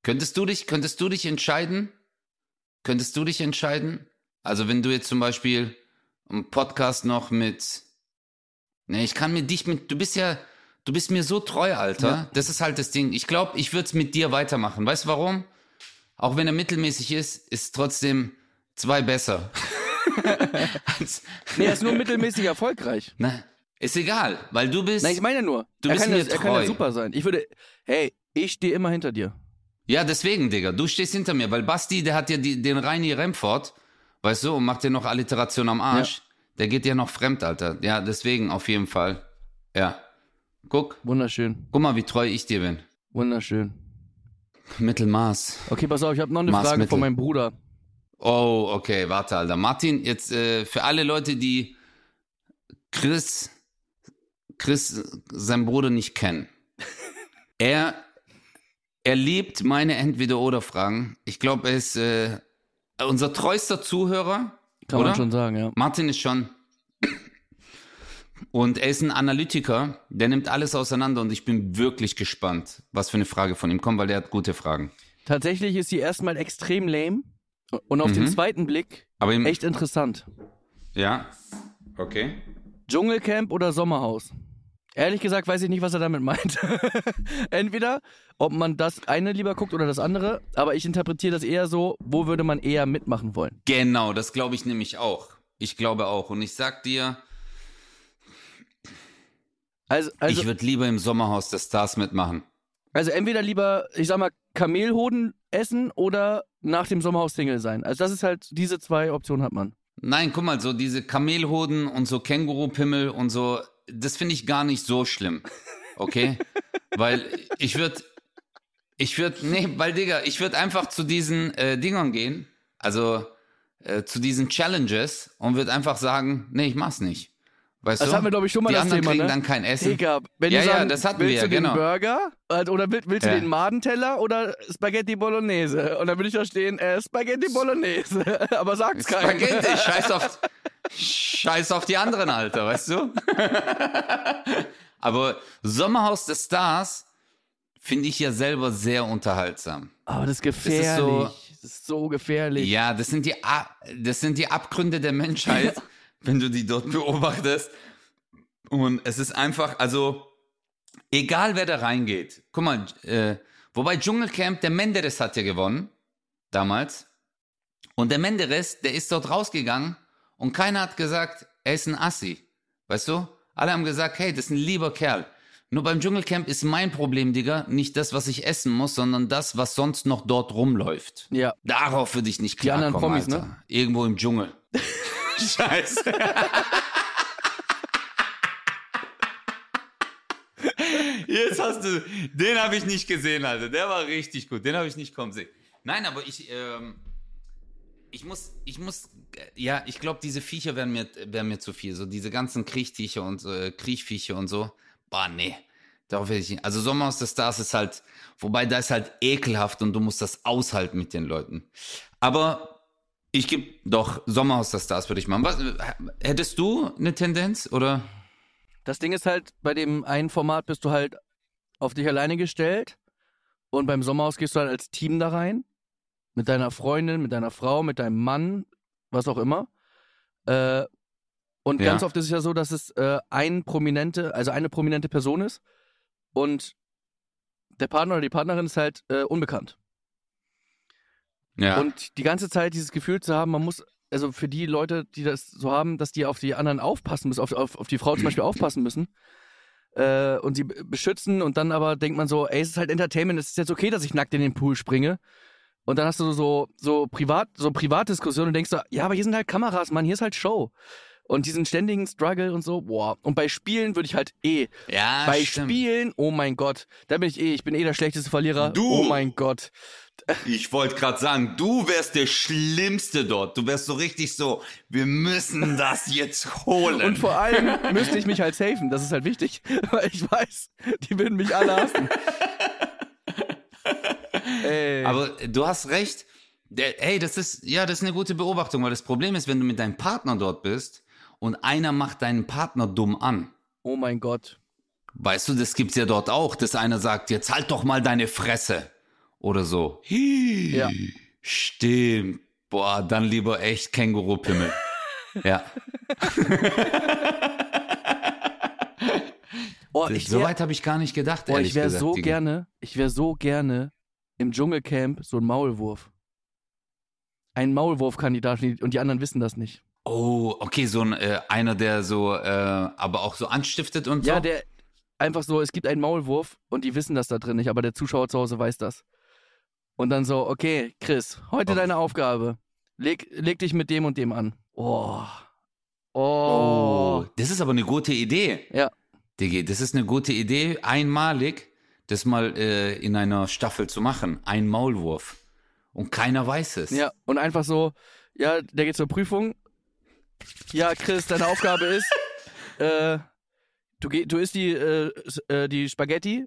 Könntest du dich, könntest du dich entscheiden? Könntest du dich entscheiden? Also wenn du jetzt zum Beispiel einen Podcast noch mit. Nee, ich kann mir dich mit. Du bist ja. Du bist mir so treu, Alter. Ja. Das ist halt das Ding. Ich glaube, ich würde es mit dir weitermachen. Weißt du warum? Auch wenn er mittelmäßig ist, ist trotzdem zwei besser. *laughs* Nee, er ist nur mittelmäßig erfolgreich. Na, ist egal, weil du bist. Nein, ich meine nur, Du er, bist mir ja, er kann ja treu. super sein. Ich würde, hey, ich stehe immer hinter dir. Ja, deswegen, Digga. Du stehst hinter mir, weil Basti, der hat ja die, den Reini Remford, weißt du, und macht dir noch Alliteration am Arsch. Der geht ja noch fremd, Alter. Ja, deswegen auf jeden Fall. Ja. Guck, Wunderschön, guck mal, wie treu ich dir bin. wunderschön. Mittelmaß. Okay, pass auf, ich habe noch eine Maß Frage Mittel. von meinem Bruder. Oh, okay, warte, Alter. Martin, jetzt äh, für alle Leute, die Chris, Chris, sein Bruder nicht kennen. *laughs* Er, er liebt meine Entweder-Oder-Fragen. Ich glaube, er ist äh, unser treuster Zuhörer. Kann Oder? man schon sagen, ja. Martin ist schon. Und er ist ein Analytiker, der nimmt alles auseinander und ich bin wirklich gespannt, was für eine Frage von ihm kommt, weil der hat gute Fragen. Tatsächlich ist sie erstmal extrem lame und auf den Mhm. zweiten Blick Aber echt interessant. Ja. Okay. Dschungelcamp oder Sommerhaus? Ehrlich gesagt weiß ich nicht, was er damit meint. *laughs* Entweder, ob man das eine lieber guckt oder das andere, aber ich interpretiere das eher so, wo würde man eher mitmachen wollen? Genau, das glaube ich nämlich auch. Ich glaube auch. Und ich sag dir, Also, also, ich würde lieber im Sommerhaus der Stars mitmachen. also entweder lieber, ich sag mal, Kamelhoden essen oder nach dem Sommerhaus Single sein. Also das ist halt, diese zwei Optionen hat man. Nein, guck mal, so diese Kamelhoden und so Kängurupimmel und so, das finde ich gar nicht so schlimm. Okay? *laughs* weil ich würde, ich würde, nee, weil Digga, ich würde einfach zu diesen äh, Dingern gehen, also äh, zu diesen Challenges und würde einfach sagen, nee, ich mach's nicht. Weißt Das du? hatten wir, glaube ich, schon mal Die das anderen Thema, kriegen ne? dann kein Essen. Digga, wenn Ja, ja, sagen, das hatten willst wir du ja, den genau. Burger Äh, oder willst, willst Ja. du den Madenteller oder Spaghetti Bolognese? Und dann würde ich da stehen, äh, Spaghetti Bolognese. *laughs* Aber sag's keinem. Spaghetti, scheiß auf, *laughs* scheiß auf die anderen, Alter, weißt du? Aber Sommerhaus der Stars finde ich ja selber sehr unterhaltsam. Aber das ist ist gefährlich. so- Das ist so gefährlich. Ja, das sind die, das sind die Abgründe der Menschheit, wenn du die dort beobachtest. Und es ist einfach, also, egal wer da reingeht. Guck mal, äh, wobei Dschungelcamp, der Menderes hat ja gewonnen, damals. Und der Menderes, der ist dort rausgegangen und keiner hat gesagt, er ist ein Assi. Weißt du? Alle haben gesagt, hey, das ist ein lieber Kerl. Nur beim Dschungelcamp ist mein Problem, Digga, nicht das, was ich essen muss, sondern das, was sonst noch dort rumläuft. Ja. Darauf würde ich nicht Die anderen klarkommen, Promis, ne? Alter. Irgendwo im Dschungel. *laughs* Scheiße. Jetzt hast du, den habe ich nicht gesehen, Alter. Der war richtig gut. Den habe ich nicht kommen sehen. Nein, aber ich, ähm, ich muss, ich muss, äh, ja, ich glaube, diese Viecher wären mir, wären mir zu viel. So diese ganzen Kriechviecher und äh, Kriechviecher und so. Boah, nee. Darauf will ich nicht. Also Sommer aus der Stars ist halt, wobei da ist halt ekelhaft und du musst das aushalten mit den Leuten. Aber ich gebe doch Sommer aus der Stars würde ich machen. Was, hättest du eine Tendenz oder? Das Ding ist halt, bei dem einen Format bist du halt auf dich alleine gestellt und beim Sommerhaus gehst du halt als Team da rein. Mit deiner Freundin, mit deiner Frau, mit deinem Mann, was auch immer. Äh, und Ja. ganz oft ist es ja so, dass es äh, ein prominente, also eine prominente Person ist und der Partner oder die Partnerin ist halt äh, unbekannt. Ja. Und die ganze Zeit dieses Gefühl zu haben, man muss, also für die Leute, die das so haben, dass die auf die anderen aufpassen müssen, auf, auf, auf die Frau zum Beispiel *clears throat* aufpassen müssen äh, und sie beschützen und dann aber denkt man so, ey, es ist halt Entertainment, es ist jetzt okay, dass ich nackt in den Pool springe. Und dann hast du so, so privat, so Privatdiskussionen und denkst so, ja, aber hier sind halt Kameras, Mann, hier ist halt Show. Und diesen ständigen Struggle und so, boah. Und bei Spielen würde ich halt eh. ja, bei stimmt. Spielen, oh mein Gott, da bin ich eh, ich bin eh der schlechteste Verlierer. Du! Oh mein Gott. *laughs* Ich wollte gerade sagen, du wärst der Schlimmste dort. Du wärst so richtig so, wir müssen das jetzt holen. Und vor allem müsste ich mich halt safen, das ist halt wichtig, *laughs* weil ich weiß, die würden mich alle hassen. *laughs* Ey. Aber du hast recht. Hey, das ist, ja, das ist eine gute Beobachtung, weil das Problem ist, wenn du mit deinem Partner dort bist und einer macht deinen Partner dumm an. oh mein Gott. Weißt du, das gibt's ja dort auch, dass einer sagt, jetzt halt doch mal deine Fresse. Oder so. Hi, Ja. Stimmt. Boah, dann lieber echt Kängurupimmel. *laughs* ja. Oh, so wär, weit habe ich gar nicht gedacht, oh, ehrlich ich wäre so gerne, ich wäre so gerne im Dschungelcamp so ein Maulwurf. Ein Maulwurfkandidat und die anderen wissen das nicht. Oh, okay, so ein äh, einer, der so, äh, aber auch so anstiftet und Ja, so. der einfach so, es gibt einen Maulwurf und die wissen das da drin nicht, aber der Zuschauer zu Hause weiß das. Und dann so, okay, Chris, heute Oh. deine Aufgabe. Leg, leg dich mit dem und dem an. Oh. Oh. Oh, das ist aber eine gute Idee. Ja. Digi, das ist eine gute Idee, einmalig das mal äh, in einer Staffel zu machen. Ein Maulwurf. Und keiner weiß es. Ja, und einfach so, ja, der geht zur Prüfung. Ja, Chris, deine Aufgabe ist, *laughs* äh, du, geh, du isst die, äh, äh, die Spaghetti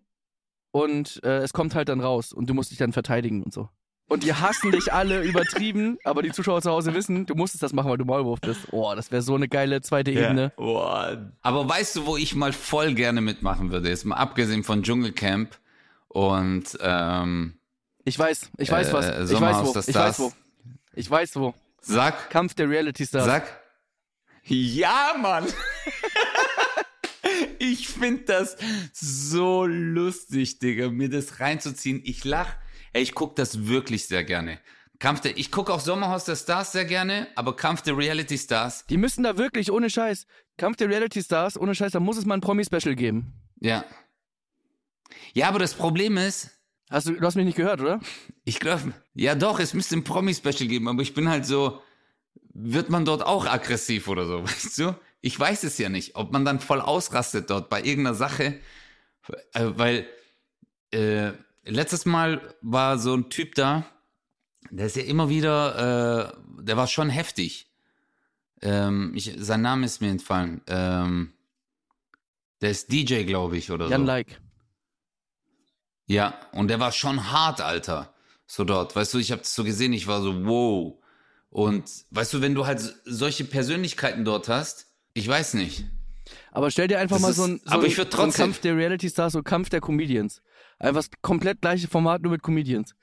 und äh, es kommt halt dann raus und du musst dich dann verteidigen und so. Und die hassen dich alle übertrieben, aber die Zuschauer zu Hause wissen, du musstest das machen, weil du Maulwurf bist. Oh, das wäre so eine geile zweite Ebene. Boah. Aber weißt du, wo ich mal voll gerne mitmachen würde? Jetzt mal abgesehen von Dschungelcamp und ähm, Ich weiß, ich weiß Äh, was. Ich weiß wo. Ich weiß wo. Ich weiß wo. sag, Kampf der Reality Stars. sag. Ja, Mann. *laughs* ich finde das so lustig, Digga, mir das reinzuziehen. Ich lach. Ey, ich guck das wirklich sehr gerne. Kampf der, ich gucke auch Sommerhaus der Stars sehr gerne, aber Kampf der Reality Stars, Die müssen da wirklich, ohne Scheiß, Kampf der Reality Stars, ohne Scheiß, da muss es mal ein Promi-Special geben. ja. Ja, aber das Problem ist, Hast du, du hast mich nicht gehört, oder? Ich glaube, ja doch, es müsste ein Promi-Special geben, aber ich bin halt so, wird man dort auch aggressiv oder so, *laughs* weißt du? Ich weiß es ja nicht, ob man dann voll ausrastet dort bei irgendeiner Sache, äh, weil äh, letztes Mal war so ein Typ da, der ist ja immer wieder, äh, der war schon heftig. Ähm, ich, sein Name ist mir entfallen. Ähm, der ist DJ, glaube ich, oder Jan so. Like. Ja, und der war schon hart, Alter. So dort. Weißt du, ich habe das so gesehen, ich war so, wow. Und weißt du, wenn du halt so- solche Persönlichkeiten dort hast, ich weiß nicht. Aber stell dir einfach Das mal ist- so ein, so aber ich würd so trotzdem- Kampf der Reality Stars, so Kampf der Comedians. Einfach das komplett gleiche Format, nur mit Comedians.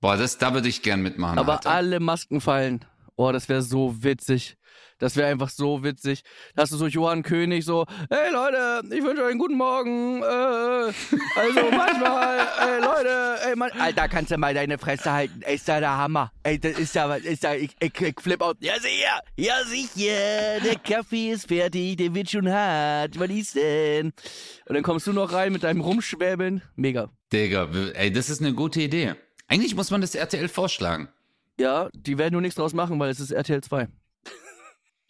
Boah, das, da würde ich gern mitmachen. Aber Alter. alle Masken fallen. Oh, das wäre so witzig. Das wäre einfach so witzig. Da hast du so Johann König so, hey Leute, ich wünsche euch einen guten Morgen. Äh, also manchmal ey, *laughs* Leute, ey, Mann, Alter, kannst du mal deine Fresse halten? Ey, ist da der Hammer. Ey, das ist ja, was ist da, ich, ich, ich flip out. Ja, sicher, ja, sicher, der Kaffee ist fertig, der wird schon hart, was ist denn? Und dann kommst du noch rein mit deinem Rumschwäbeln, mega. Digga, ey, das ist eine gute Idee. Eigentlich muss man das RTL vorschlagen. Ja, die werden nur nichts draus machen, weil es ist RTL 2.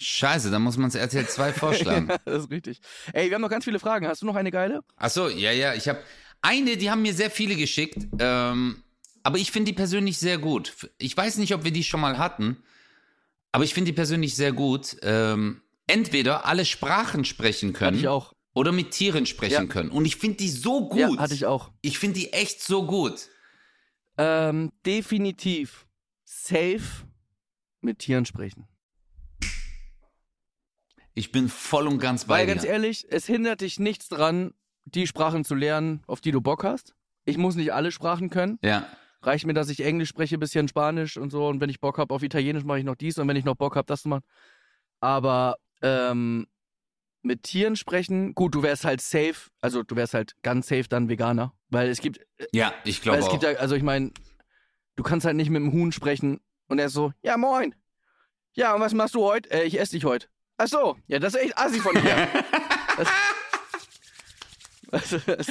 Scheiße, dann muss man es RTL 2 vorschlagen. *laughs* ja, das ist richtig. Ey, wir haben noch ganz viele Fragen. Hast du noch eine geile? Ach so, ja, ja. Ich habe eine, die haben mir sehr viele geschickt. Ähm, aber ich finde die persönlich sehr gut. Ich weiß nicht, ob wir die schon mal hatten, aber ich finde die persönlich sehr gut. Ähm, entweder alle Sprachen sprechen können. Hatte ich auch. Oder mit Tieren sprechen ja. können. Und ich finde die so gut. Ja, hatte ich auch. Ich finde die echt so gut. Ähm, definitiv safe mit Tieren sprechen. Ich bin voll und ganz bei Weil dir. ganz ehrlich, es hindert dich nichts dran, die Sprachen zu lernen, auf die du Bock hast. Ich muss nicht alle Sprachen können. Ja. Reicht mir, dass ich Englisch spreche, bisschen Spanisch und so. Und wenn ich Bock habe auf Italienisch, mache ich noch dies. Und wenn ich noch Bock habe, das zu machen. Aber ähm, mit Tieren sprechen, gut, du wärst halt safe, also du wärst halt ganz safe dann Veganer. Weil es gibt. Äh, ja, ich glaube auch. Gibt also ich meine, du kannst halt nicht mit dem Huhn sprechen und er ist so, ja moin. Ja, und was machst du heute? Äh, ich esse dich heute. Ach so, ja, das ist echt assi von dir. das, das, *laughs*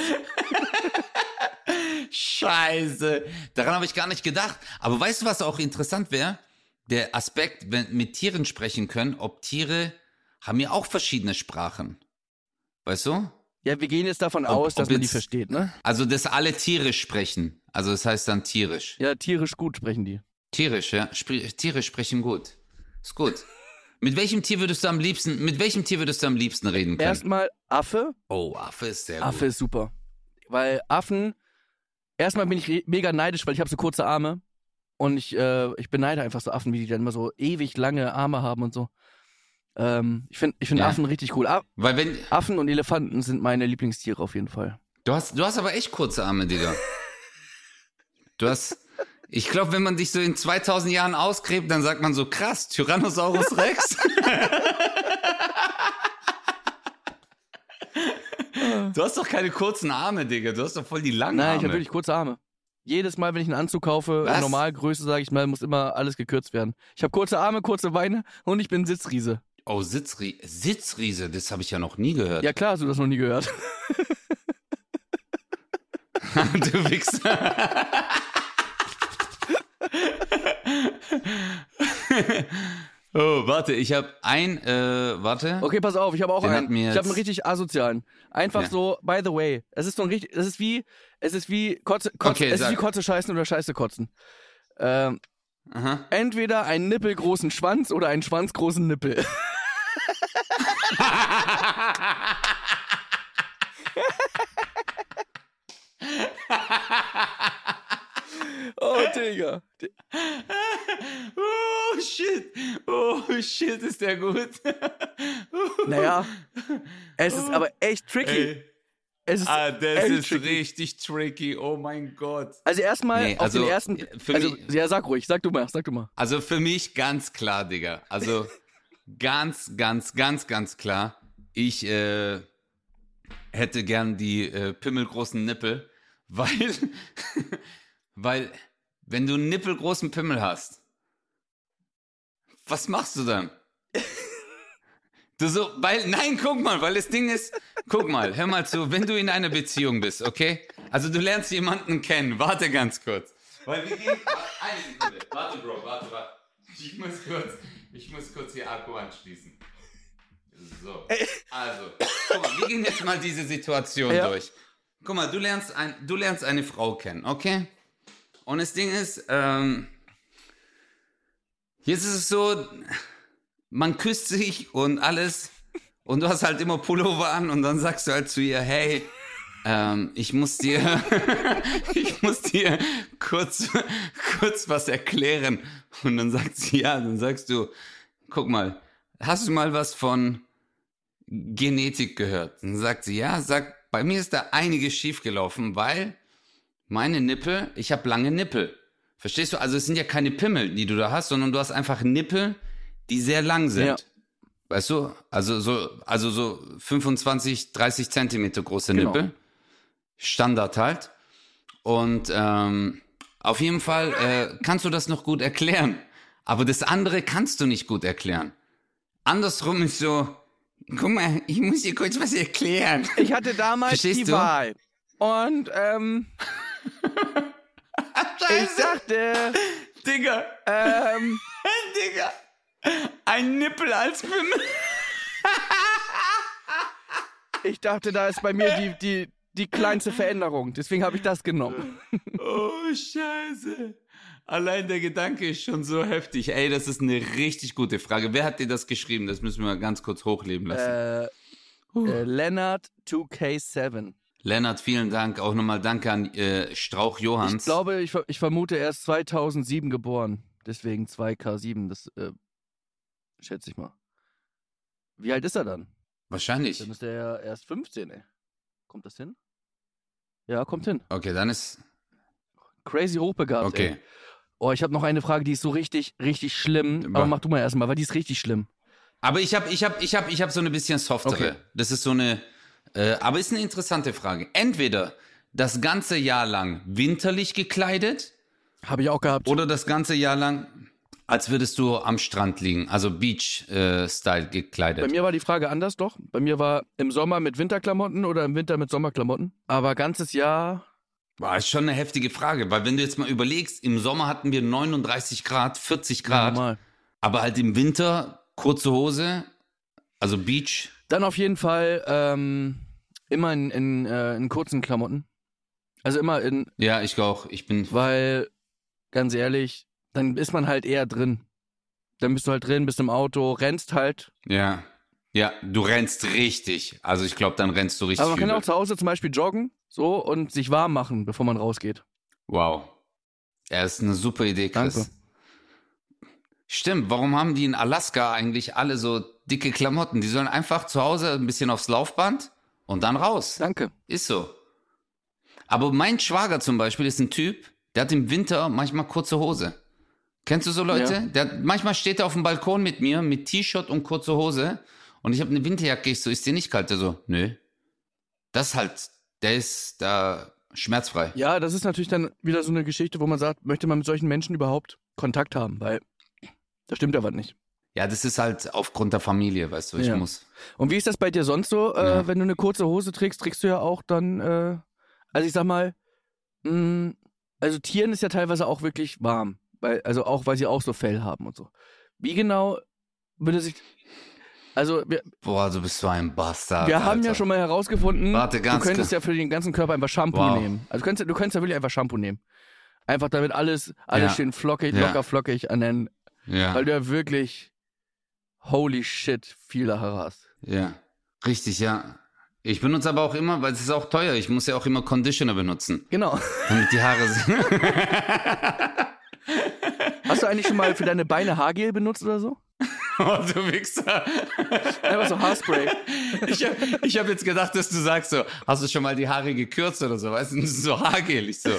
Scheiße. Daran habe ich gar nicht gedacht. Aber weißt du, was auch interessant wäre? Der Aspekt, wenn mit Tieren sprechen können, ob Tiere haben ja auch verschiedene Sprachen. Weißt du? Ja, wir gehen jetzt davon ob, aus, dass man die versteht, ne? Also, dass alle tierisch sprechen. Also, das heißt dann tierisch. Ja, tierisch gut sprechen die. Tierisch, ja. Spr tierisch sprechen gut. Ist gut. Mit welchem Tier würdest du am liebsten, mit welchem Tier würdest du am liebsten reden können? Erstmal Affe. Oh, Affe ist sehr Affe gut. Affe ist super. Weil Affen, erstmal bin ich mega neidisch, weil ich habe so kurze Arme. Und ich, äh, ich beneide einfach so Affen, wie die dann immer so ewig lange Arme haben und so. Ähm, ich finde ich find ja. Affen richtig cool. A weil wenn, Affen und Elefanten sind meine Lieblingstiere auf jeden Fall. Du hast, du hast aber echt kurze Arme, Digga. *laughs* du hast, ich glaube, wenn man dich so in 2000 Jahren ausgräbt, dann sagt man so, krass, Tyrannosaurus Rex. *laughs* du hast doch keine kurzen Arme, Digga. Du hast doch voll die langen Nein, Arme. ich habe wirklich kurze Arme. Jedes Mal, wenn ich einen Anzug kaufe, Was? Normalgröße, sage ich mal, muss immer alles gekürzt werden. Ich habe kurze Arme, kurze Beine und ich bin Sitzriese. Oh, Sitzri Sitzriese, das habe ich ja noch nie gehört. Ja klar, hast du das noch nie gehört. *laughs* du Wichser. *laughs* *laughs* oh, warte, ich habe ein, äh, warte. Okay, pass auf, ich habe auch Den einen. Ich habe einen richtig asozialen. Einfach ja. so, by the way, es ist so ein richtig, es ist wie, es ist wie Kotze, Kotze okay, es sag. ist wie Kotze scheißen oder Scheiße kotzen. Ähm, Aha. Entweder einen nippelgroßen Schwanz oder einen schwanzgroßen Nippel. *laughs* *laughs* Oh, Digga. *laughs* Oh, shit. Oh, shit, ist der gut. *laughs* Naja, es ist aber echt tricky. Ey. Es ist ah, das ist tricky. richtig tricky. Oh mein Gott. Also erstmal nee, auf also, den ersten. also, mich, ja, sag ruhig, sag du mal, sag du mal. Also für mich ganz klar, Digga. Also *laughs* ganz, ganz, ganz, ganz klar. Ich äh, hätte gern die äh, pimmelgroßen Nippel, weil, weil wenn du einen nippelgroßen Pimmel hast, was machst du dann? Du so, weil, nein, guck mal, weil das Ding ist, guck mal, hör mal zu, wenn du in einer Beziehung bist, okay? Also du lernst jemanden kennen, warte ganz kurz. Weil wir gehen, eine Sekunde, warte Bro, warte, warte. Ich muss kurz, ich muss kurz hier Akku anschließen. So, also, guck mal, wir gehen jetzt mal diese Situation ja. durch. Guck mal, du lernst, ein, du lernst eine Frau kennen, okay? Und das Ding ist, ähm, jetzt ist es so, man küsst sich und alles und du hast halt immer Pullover an und dann sagst du halt zu ihr, hey, ähm, ich muss dir, *laughs* ich muss dir kurz, kurz was erklären. Und dann sagt sie, ja, dann sagst du, guck mal, hast du mal was von Genetik gehört? Dann sagt sie, ja, sag, bei mir ist da einiges schiefgelaufen, weil meine Nippel, ich habe lange Nippel. Verstehst du? Also es sind ja keine Pimmel, die du da hast, sondern du hast einfach Nippel, die sehr lang sind. Ja. Weißt du? Also so, also so 25, 30 Zentimeter große genau. Nippel. Standard halt. Und ähm, auf jeden Fall äh, kannst du das noch gut erklären. Aber das andere kannst du nicht gut erklären. Andersrum ist so, guck mal, ich muss dir kurz was erklären. Ich hatte damals Verstehst die du? Wahl. Und ähm, ich dachte, Digga, ähm, *laughs* Digga, ein Nippel als Pimmel. ich dachte, da ist bei mir die, *laughs* die, die kleinste Veränderung. Deswegen habe ich das genommen. Oh, scheiße. Allein der Gedanke ist schon so heftig. Ey, das ist eine richtig gute Frage. Wer hat dir das geschrieben? Das müssen wir ganz kurz hochleben lassen. Äh, äh, Leonard 2K7. Lennart, vielen Dank. Auch nochmal danke an äh, Strauch Johanns. Ich glaube, ich, ich vermute, er ist 2007 geboren. Deswegen 2K7. Das äh, schätze ich mal. Wie alt ist er dann? Wahrscheinlich. Dann ist er ja erst 15, ey. Kommt das hin? Ja, kommt hin. Okay, dann ist. Crazy hochbegabt, Okay. ey. Oh, ich habe noch eine Frage, die ist so richtig, richtig schlimm. Aber mach du mal erstmal, weil die ist richtig schlimm. Aber ich habe ich hab, ich hab, ich hab so eine bisschen softere. Okay. Das ist so eine. Äh, aber ist eine interessante Frage. Entweder das ganze Jahr lang winterlich gekleidet Habe ich auch gehabt. oder das ganze Jahr lang, als würdest du am Strand liegen. Also Beach-Style gekleidet. Bei mir war die Frage anders doch. Bei mir war im Sommer mit Winterklamotten oder im Winter mit Sommerklamotten. Aber ganzes Jahr. Boah, ist schon eine heftige Frage, weil wenn du jetzt mal überlegst, im Sommer hatten wir 39 Grad, 40 Grad, Normal. aber halt im Winter kurze Hose, also Beach. Dann auf jeden Fall ähm, immer in, in, äh, in kurzen Klamotten. Also immer in, Ja, ich auch. Ich bin. weil, ganz ehrlich, dann ist man halt eher drin. Dann bist du halt drin, bist im Auto, rennst halt. Ja. Ja, du rennst richtig. Also ich glaube, dann rennst du richtig. Aber man kann auch zu Hause zum Beispiel joggen, so, und sich warm machen, bevor man rausgeht. Wow. Ja, ist eine super Idee, Chris. Danke. Stimmt, warum haben die in Alaska eigentlich alle so dicke Klamotten? Die sollen einfach zu Hause ein bisschen aufs Laufband und dann raus. Danke. Ist so. Aber mein Schwager zum Beispiel ist ein Typ, der hat im Winter manchmal kurze Hose. Kennst du so Leute? Ja. Der, manchmal steht er auf dem Balkon mit mir mit T-Shirt und kurze Hose und ich habe eine Winterjacke. Ich so, ist dir nicht kalt? Der so, nö. Das ist halt, der ist da schmerzfrei. Ja, das ist natürlich dann wieder so eine Geschichte, wo man sagt, möchte man mit solchen Menschen überhaupt Kontakt haben, weil da stimmt was nicht. Ja, das ist halt aufgrund der Familie, weißt du, ich Ja. muss. Und wie ist das bei dir sonst so? Äh, Ja. Wenn du eine kurze Hose trägst, trägst du ja auch dann, äh, also ich sag mal, mh, also Tieren ist ja teilweise auch wirklich warm, weil, also auch, weil sie auch so Fell haben und so. Wie genau würde sich, also wir, Boah, du bist so ein Bastard. wir haben ja Alter. schon mal herausgefunden, Warte, ganz du könntest ja für den ganzen Körper einfach Shampoo Wow. nehmen. Also du könntest, du könntest ja wirklich einfach Shampoo nehmen. Einfach damit alles, alles Ja. schön flockig, locker flockig an den, Ja, weil du ja wirklich, holy shit, viele Haare hast. ja. Richtig, ja. Ich benutze aber auch immer, weil es ist auch teuer. Ich muss ja auch immer Conditioner benutzen, Genau. damit die Haare sind. *laughs* Hast du eigentlich schon mal für deine Beine Haargel benutzt oder so? *laughs* oh, du Wichser. Einfach so Haarspray. Ich habe ich hab jetzt gedacht, dass du sagst so, hast du schon mal die Haare gekürzt oder so, weißt du, das ist so Haargel. Ich so,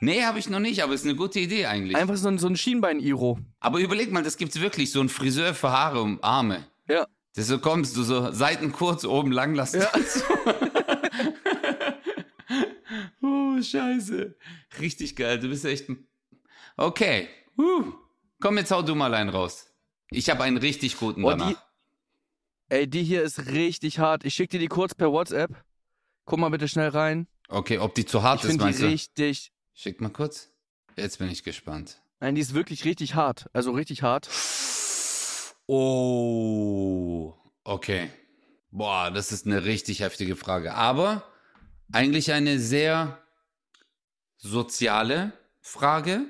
nee, habe ich noch nicht, aber ist eine gute Idee eigentlich. Einfach so ein, so ein Schienbein-Iro. Aber überleg mal, das gibt's wirklich, so ein Friseur für Haare und Arme. Ja. Das so kommst du so Seiten kurz, oben lang lassen. Ja. *laughs* *laughs* oh, scheiße. Richtig geil, du bist echt ein... Okay. Huh. Komm, jetzt hau du mal einen raus. Ich habe einen richtig guten Oh, danach. die, ey, die hier ist richtig hart. Ich schick dir die kurz per WhatsApp. Guck mal bitte schnell rein. Okay, ob die zu hart Ich ist, finde die meinst du? richtig. Schick mal kurz. Jetzt bin ich gespannt. Nein, die ist wirklich richtig hart. Also richtig hart. Oh, okay. Boah, das ist eine richtig heftige Frage. Aber eigentlich eine sehr soziale Frage.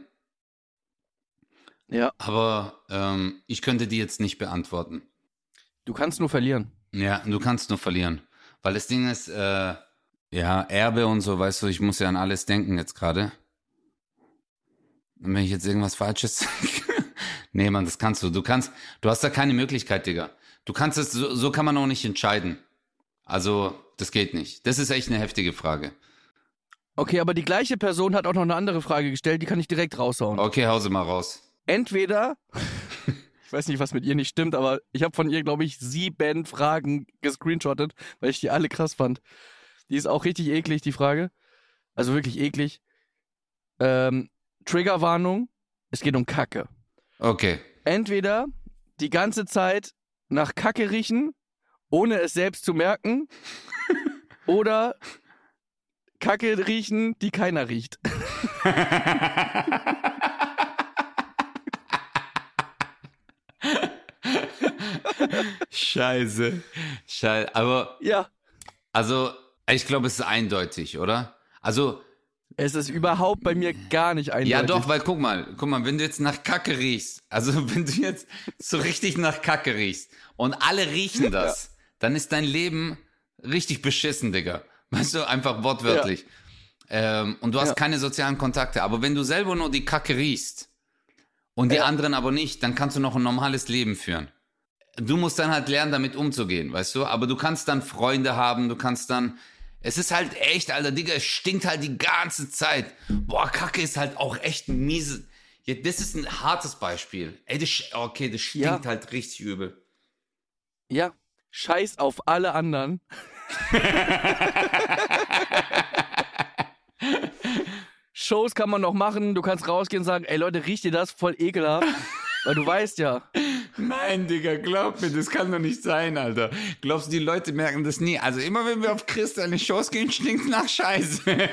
Ja. Aber ähm, ich könnte die jetzt nicht beantworten. Du kannst nur verlieren. Ja, du kannst nur verlieren. Weil das Ding ist, äh, ja, Erbe und so, weißt du, ich muss ja an alles denken jetzt gerade. Und wenn ich jetzt irgendwas Falsches *laughs* sage. nee, Mann, das kannst du. Du kannst, du hast da keine Möglichkeit, Digga. Du kannst es, so, so kann man auch nicht entscheiden. Also, das geht nicht. Das ist echt eine heftige Frage. Okay, aber die gleiche Person hat auch noch eine andere Frage gestellt, die kann ich direkt raushauen. Okay, hause mal raus. Entweder, *laughs* ich weiß nicht, was mit ihr nicht stimmt, aber ich habe von ihr, glaube ich, sieben Fragen gescreenshottet, weil ich die alle krass fand. Die ist auch richtig eklig, die Frage. Also wirklich eklig. Ähm, Triggerwarnung, es geht um Kacke. Okay. Entweder die ganze Zeit nach Kacke riechen, ohne es selbst zu merken, *laughs* oder Kacke riechen, die keiner riecht. *laughs* Scheiße. Scheiße. Aber, Ja, also, ich glaube, es ist eindeutig, oder? Also, es ist überhaupt bei mir gar nicht eindeutig. ja doch, weil guck mal, guck mal, wenn du jetzt nach Kacke riechst, also *laughs* wenn du jetzt so richtig nach Kacke riechst und alle riechen *laughs* das, dann ist dein Leben richtig beschissen, Digga. Weißt du, einfach wortwörtlich. Ähm, und du hast Ja. keine sozialen Kontakte. Aber wenn du selber nur die Kacke riechst und die Ja. anderen aber nicht, dann kannst du noch ein normales Leben führen. Du musst dann halt lernen, damit umzugehen, weißt du? Aber du kannst dann Freunde haben, du kannst dann. Es ist halt echt, Alter, Digga, es stinkt halt die ganze Zeit. Boah, Kacke ist halt auch echt ein miese. Ja, das ist ein hartes Beispiel. Ey, das, okay, das stinkt Ja. halt richtig übel. Ja, scheiß auf alle anderen. *laughs* Shows kann man noch machen, du kannst rausgehen und sagen, ey Leute, riecht ihr das? Voll ekelhaft. Weil du weißt ja. Nein, Digga, glaub mir, das kann doch nicht sein, Alter. Glaubst du, die Leute merken das nie? Also immer wenn wir auf Chris eine Shows gehen, stinkt nach Scheiße. *laughs*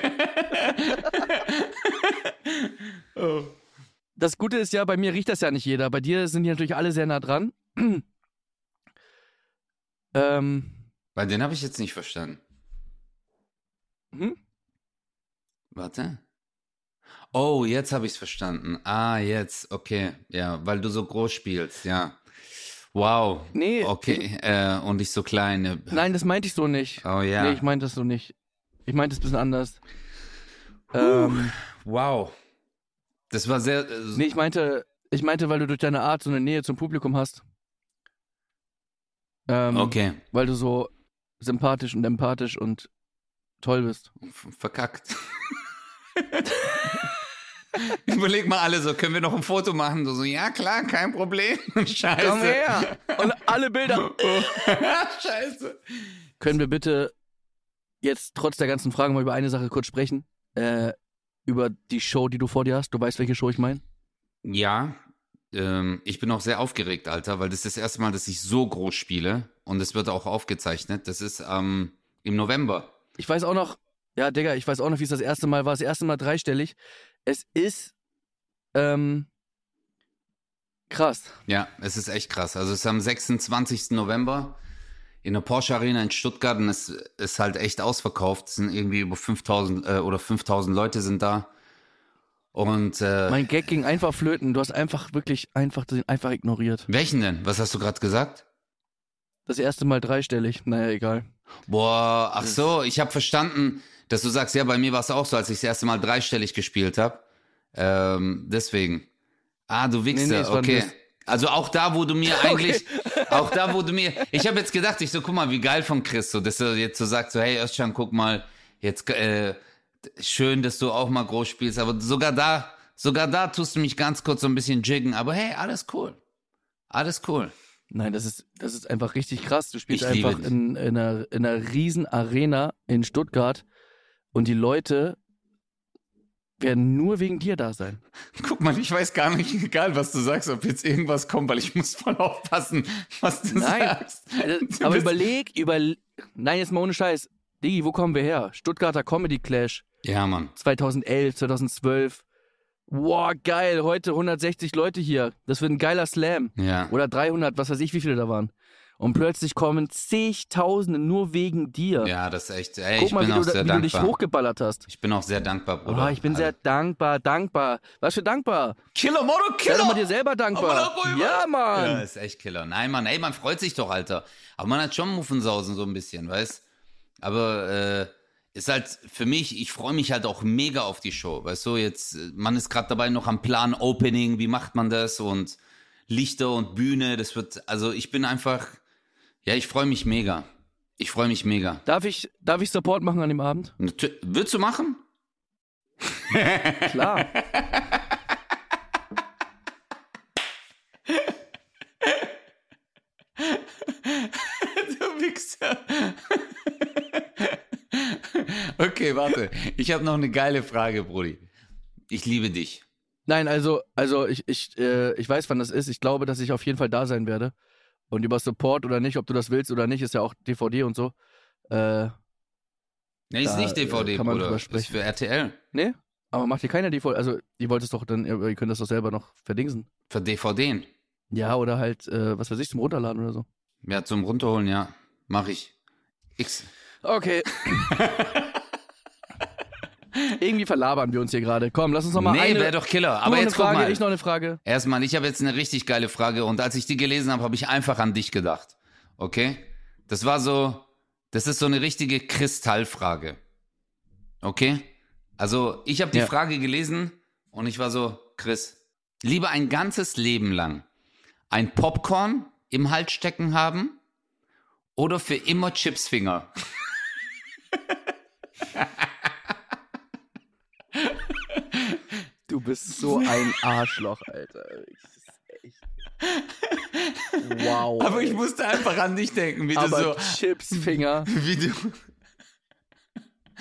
oh. Das Gute ist ja, bei mir riecht das ja nicht jeder. Bei dir sind die natürlich alle sehr nah dran. *clears throat* ähm, Bei den habe ich jetzt nicht verstanden. hm? Warte. Oh, jetzt habe ich es verstanden. Ah, jetzt, okay. Ja, weil du so groß spielst, ja. Wow. Nee, Okay, äh, und ich so klein. nein, das meinte ich so nicht. Oh ja. Nee, ich meinte das so nicht. Ich meinte es ein bisschen anders. Ähm, wow. Das war sehr. Äh, nee, ich meinte, ich meinte, weil du durch deine Art so eine Nähe zum Publikum hast. Ähm, okay. Weil du so sympathisch und empathisch und toll bist. Verkackt. *laughs* *laughs* Überleg mal alle so, können wir noch ein Foto machen? Du so, ja klar, kein Problem. *laughs* Scheiße. Komm her! Und alle Bilder. *laughs* Scheiße. Können wir bitte jetzt trotz der ganzen Fragen mal über eine Sache kurz sprechen? Äh, über die Show, die du vor dir hast. Du weißt, welche Show ich meine? Ja, ähm, ich bin auch sehr aufgeregt, Alter, weil das ist das erste Mal, dass ich so groß spiele und es wird auch aufgezeichnet. Das ist ähm, im November. Ich weiß auch noch, ja, Digga, ich weiß auch noch, wie es das erste Mal war. Das erste Mal dreistellig. Es ist ähm, krass. Ja, es ist echt krass. Also es ist am 26. November in der Porsche Arena in Stuttgart und es ist halt echt ausverkauft. Es sind irgendwie über 5000 äh, oder 5000 Leute sind da. Und äh, Mein Gag ging einfach flöten. Du hast einfach wirklich einfach, einfach ignoriert. welchen denn? Was hast du gerade gesagt? Das erste Mal dreistellig. Naja, egal. Boah, ach so, ich habe verstanden, dass du sagst, ja, bei mir war es auch so, als ich das erste Mal dreistellig gespielt habe. Ähm, deswegen. Ah, du Wichser, Nee, nee, okay. Also auch da, wo du mir *laughs* eigentlich, auch da, wo du mir, ich habe jetzt gedacht, ich so, guck mal, wie geil von Chris, so, dass er jetzt so sagt, so, hey Özcan, guck mal, jetzt, äh, schön, dass du auch mal groß spielst, aber sogar da, sogar da tust du mich ganz kurz so ein bisschen jiggen, aber hey, alles cool. Alles cool. Nein, das ist, das ist einfach richtig krass. Du spielst Ich einfach in, in, einer, in einer riesen Arena in Stuttgart und die Leute werden nur wegen dir da sein. Guck mal, ich weiß gar nicht, egal was du sagst, ob jetzt irgendwas kommt, weil ich muss voll aufpassen, was du Nein. sagst. Also, Du aber überleg, über, nein, jetzt mal ohne Scheiß. Digi, wo kommen wir her? Stuttgarter Comedy Clash Ja, Mann. 2011, 2012. Wow, geil, heute 160 Leute hier. Das wird ein geiler Slam. Ja. Oder 300, was weiß ich, wie viele da waren. Und plötzlich kommen zigtausende nur wegen dir. Ja, das ist echt, ey, Guck ich mal, bin wie, auch du, sehr wie du dich dankbar. hochgeballert hast. Ich bin auch sehr dankbar, Bruder. Oh, ich bin sehr dankbar, dankbar. Was für dankbar? Killer, Motto, Sei Killer! doch mal dir selber dankbar. Da- Ja, Mann. Ja, ist echt Killer. Nein, Mann, ey, man freut sich doch, Alter. Aber man hat schon Muffensausen so ein bisschen, weißt? Aber äh, ist halt für mich, ich freue mich halt auch mega auf die Show, weißt du? Jetzt, äh, man ist gerade dabei noch am Plan Opening, wie macht man das und Lichter und Bühne, das wird, also ich bin einfach, ja, ich freue mich mega. Ich freue mich mega. Darf ich, darf ich Support machen an dem Abend? Natür Willst du machen? Klar. *laughs* Du Wichser. Okay, warte. Ich habe noch eine geile Frage, Brudi. Ich liebe dich. Nein, also, also ich, ich, äh, ich weiß, wann das ist. Ich glaube, dass ich auf jeden Fall da sein werde. Und über Support oder nicht, ob du das willst oder nicht, ist ja auch DVD und so. Äh, Nee, ist nicht äh, DVD, kann man Bruder. Ist für RTL. nee? Aber macht ihr keine DVD? Also, ihr wollt es doch dann, ihr könnt das doch selber noch verdingsen. Für DVDen. Ja, oder halt, äh, was weiß ich, zum Runterladen oder so. Ja, zum Runterholen, ja. Mach ich. X. Okay. *laughs* Irgendwie verlabern wir uns hier gerade. Komm, lass uns noch mal nee, eine. wäre doch Killer. Aber jetzt eine guck Frage, mal. ich noch eine Frage. Erstmal, ich habe jetzt eine richtig geile Frage und als ich die gelesen habe, habe ich einfach an dich gedacht. Okay? Das war so, das ist so eine richtige Kristallfrage. Okay? Also, ich habe die Ja. Frage gelesen und ich war so, Chris, lieber ein ganzes Leben lang ein Popcorn im Hals stecken haben oder für immer Chipsfinger? *laughs* Du bist so ein *laughs* Arschloch, Alter. Das ist echt- *laughs* Wow. Aber ich musste einfach an dich denken, wie du Aber so, Chipsfinger. *laughs* wie du,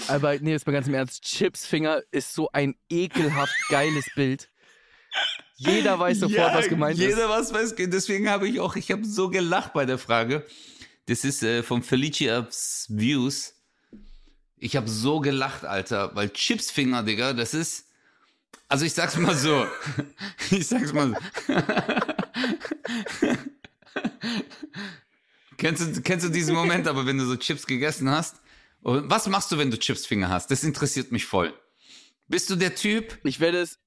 Aber nee, jetzt mal ganz im Ernst. Chipsfinger ist so ein ekelhaft geiles Bild. Jeder weiß sofort, was gemeint jeder ist. was weiß. Deswegen habe ich auch, ich habe so gelacht bei der Frage. Das ist äh, vom Felicia's Views. Ich habe so gelacht, Alter, weil Chipsfinger, Digga, das ist. Also ich sag's mal so. *laughs* Ich sag's mal so. *laughs* kennst, du, kennst du diesen Moment, aber wenn du so Chips gegessen hast? Und was machst du, wenn du Chipsfinger hast? Das interessiert mich voll. Bist du der Typ, Ich werde es.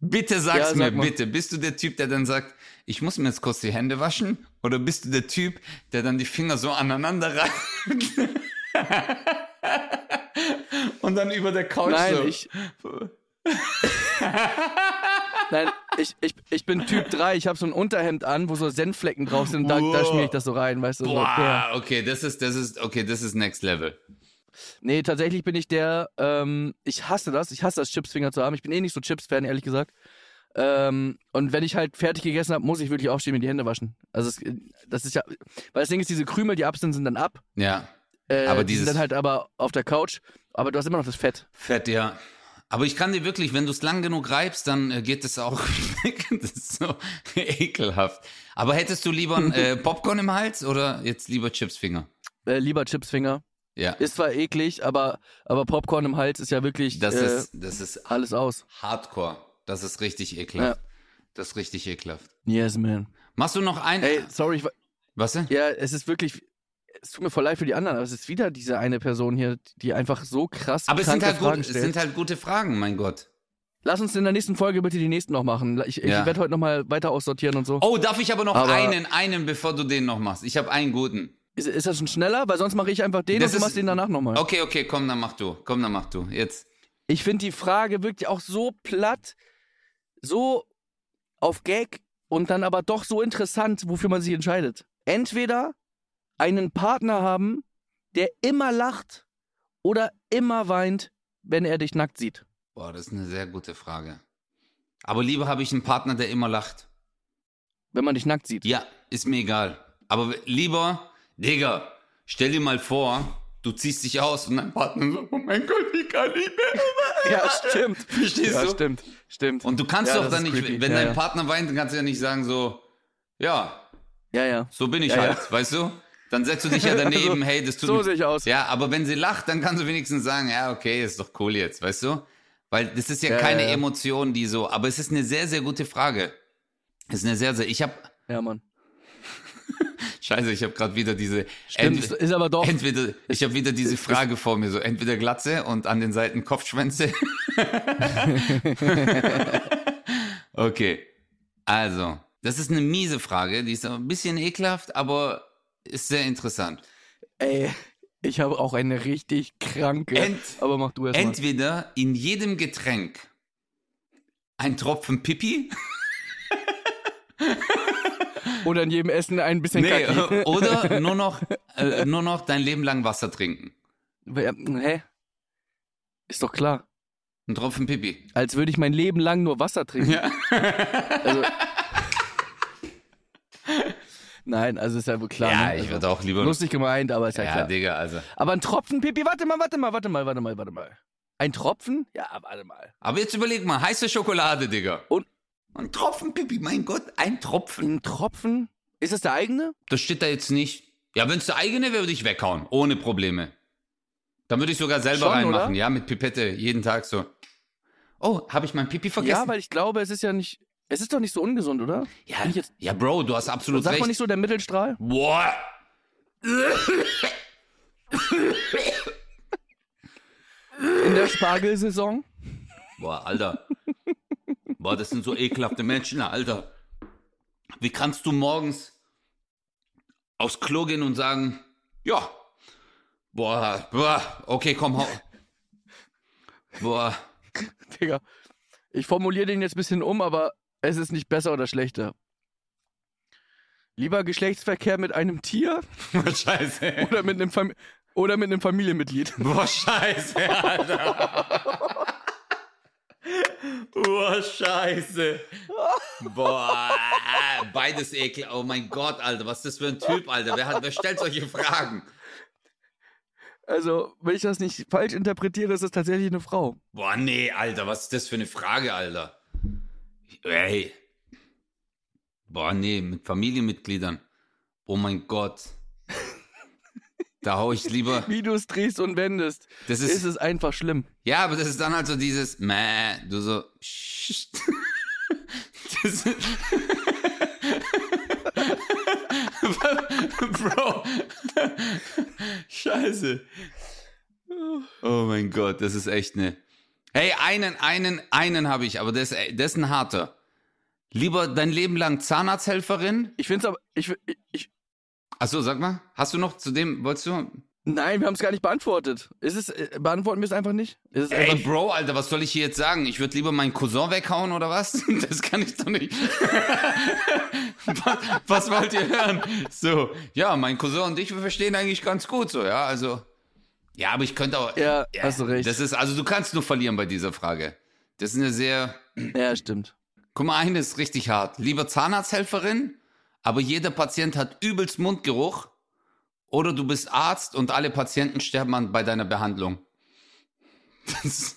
Bitte sag's Ja, sag mir, mal. bitte. Bist du der Typ, der dann sagt, ich muss mir jetzt kurz die Hände waschen? Oder bist du der Typ, der dann die Finger so aneinander reibt? *laughs* Und dann über der Couch Nein, so. ich. *laughs* Nein, ich, ich, ich bin Typ 3. Ich habe so ein Unterhemd an, wo so Senfflecken drauf sind. Da, da schmier ich das so rein, weißt du? So, der. Boah, okay, das ist, das ist, okay, das ist Next Level. Nee, tatsächlich bin ich der, ähm, ich hasse das, ich hasse das, Chipsfinger zu haben. Ich bin eh nicht so Chips-Fan, ehrlich gesagt. Ähm, und wenn ich halt fertig gegessen habe, muss ich wirklich aufstehen und mir die Hände waschen. Also es, das ist ja, weil das Ding ist, diese Krümel, die ab sind, sind dann ab. Ja, Äh, Aber die dieses- sind dann halt aber auf der Couch, aber du hast immer noch das Fett. fett, ja. Aber ich kann dir wirklich, wenn du es lang genug reibst, dann äh, geht es auch *laughs* weg. Das ist so *laughs* ekelhaft. Aber hättest du lieber ein äh, *laughs* Popcorn im Hals oder jetzt lieber Chipsfinger? Äh, lieber Chipsfinger. Ja, Ist zwar eklig, aber, aber Popcorn im Hals ist ja wirklich das äh, ist, das ist alles aus. Hardcore. Das ist richtig ekelhaft. Ja. Das ist richtig ekelhaft. Yes, man. Machst du noch ein? Ey, sorry, ich, wa- Was denn? ja, es ist wirklich, es tut mir voll leid für die anderen, aber es ist wieder diese eine Person hier, die einfach so krass Aber es sind, halt gut, Fragen es stellt. sind halt gute Fragen, mein Gott. Lass uns in der nächsten Folge bitte die nächsten noch machen. Ich, ich Ja. werde heute nochmal weiter aussortieren und so. Oh, darf ich aber noch Aber- einen, einen, bevor du den noch machst? Ich habe einen guten. Ist, ist das schon schneller? Weil sonst mache ich einfach den Das und du ist- machst den danach nochmal. Okay, okay, komm, dann mach du. Komm, dann mach du. Jetzt. Ich finde die Frage wirklich auch so platt, so auf Gag und dann aber doch so interessant, wofür man sich entscheidet. Entweder einen Partner haben, der immer lacht oder immer weint, wenn er dich nackt sieht. Boah, das ist eine sehr gute Frage. Aber lieber habe ich einen Partner, der immer lacht. Wenn man dich nackt sieht. Ja, ist mir egal. Aber lieber, Digga, stell dir mal vor, du ziehst dich aus und dein Partner so, oh mein Gott, ich kann nicht mehr. Ja, stimmt. Verstehst ja, du? stimmt. Stimmt. Und du kannst Ja, doch dann nicht, creepy. wenn Ja, dein. Partner weint, dann kannst du ja nicht sagen so, ja, ja, ja. so bin ich halt, weißt du? Dann setzt du dich ja *laughs* daneben, hey, das tut So mir sehe ich aus. Ja, aber wenn sie lacht, dann kannst du wenigstens sagen, ja, okay, ist doch cool jetzt, weißt du? Weil das ist ja, Ja, keine ja, ja. Emotion, die so, aber es ist eine sehr, sehr gute Frage. Es ist eine sehr, sehr, ich habe, Ja, Mann. *laughs* scheiße, ich habe gerade wieder diese, Stimmt, entweder, ist aber doch. entweder ich habe wieder diese *laughs* Frage vor mir, so entweder Glatze und an den Seiten Kopfschwänze. okay, also, das ist eine miese Frage, die ist ein bisschen ekelhaft, aber ist sehr interessant. Ey, ich habe auch eine richtig kranke. Ent- aber mach du erst mal. Entweder in jedem Getränk ein Tropfen Pipi *laughs* Oder in jedem Essen ein bisschen nee, Kacki. oder *laughs* nur noch, äh, nur noch dein Leben lang Wasser trinken. Hä? Ist doch klar. Ein Tropfen Pipi. Als würde ich mein Leben lang nur Wasser trinken. Ja. Also, *laughs* Nein, also ist ja wohl klar. ja, ne? ich also, würde auch lieber. Lustig gemeint, aber ist ja, ja, klar. Digga, also. Aber ein Tropfen Pipi, warte mal, warte mal, warte mal, warte mal, warte mal. Ein Tropfen? Ja, warte mal. Aber jetzt überleg mal, heiße Schokolade, Digga. Und- ein Tropfen, Pipi, mein Gott, ein Tropfen. Ein Tropfen? Ist das der eigene? Das steht da jetzt nicht. Ja, wenn es der eigene wäre, würde ich weghauen, ohne Probleme. Dann würde ich sogar selber Schon, reinmachen, oder? ja, mit Pipette, jeden Tag so. Oh, habe ich mein Pipi vergessen? Ja, weil ich glaube, es ist ja nicht. Es ist doch nicht so ungesund, oder? ja, ja, Bro, du hast absolut Sagt recht. man nicht so der Mittelstrahl? Boah. In der Spargelsaison? Boah, Alter. Boah, das sind so ekelhafte Menschen, Alter. Wie kannst du morgens aufs Klo gehen und sagen, ja, boah, boah, okay, komm, hau. Boah, Digga. Ich formuliere den jetzt ein bisschen um, aber es ist nicht besser oder schlechter. Lieber Geschlechtsverkehr mit einem Tier *laughs* scheiße. oder mit einem, Fam oder mit einem Familienmitglied? *laughs* Boah, scheiße, Alter. Boah, scheiße. Boah, beides ekel. Oh mein Gott, Alter, was ist das für ein Typ, Alter? Wer, hat, wer stellt solche Fragen? Also, wenn ich das nicht falsch interpretiere, ist es tatsächlich eine Frau. Boah, nee, Alter, was ist das für eine Frage, Alter? Ey. Boah, nee, mit Familienmitgliedern. Oh mein Gott. Da hau ich lieber. *laughs* Wie du es drehst und wendest, Das ist ist. es einfach schlimm. Ja, aber das ist dann halt so dieses Mäh, du so. *laughs* Das, *laughs* Bro. Scheiße. Oh mein Gott, das ist echt ne. Hey, einen, einen, einen habe ich, aber das, das ist ein harter. Lieber dein Leben lang Zahnarzthelferin? Ich finde es aber. Ich, ich, Achso, sag mal, hast du noch zu dem, wolltest du? nein, wir haben es gar nicht beantwortet. Ist es, äh, beantworten wir es einfach nicht? Es Ey, einfach, Bro, Alter, was soll ich hier jetzt sagen? Ich würde lieber meinen Cousin weghauen oder was? *laughs* Das kann ich doch nicht. *laughs* was, was wollt ihr hören? So, ja, mein Cousin und ich, wir verstehen eigentlich ganz gut so, ja, also. Ja, aber ich könnte auch. ja, hast du recht. Das ist, also du kannst nur verlieren bei dieser Frage. Das ist eine sehr. ja, stimmt. Guck mal, eine ist richtig hart. Lieber Zahnarzthelferin, aber jeder Patient hat übelst Mundgeruch. Oder du bist Arzt und alle Patienten sterben an, bei deiner Behandlung. Das,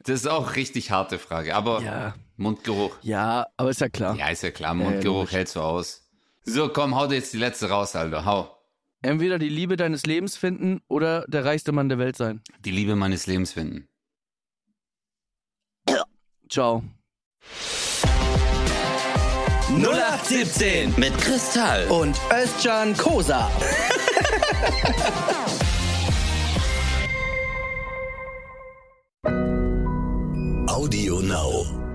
das ist auch richtig harte Frage. Aber Ja. Mundgeruch. Ja, aber ist ja klar. Ja, ist ja klar. Ja, Mundgeruch logisch. hältst du aus. So, komm, hau dir jetzt die letzte raus, Alter. Hau. Entweder die Liebe deines Lebens finden oder der reichste Mann der Welt sein. Die Liebe meines Lebens finden. Ciao. 0817 Mit Kristall. und Özcan Kosa. *laughs* Audio Now.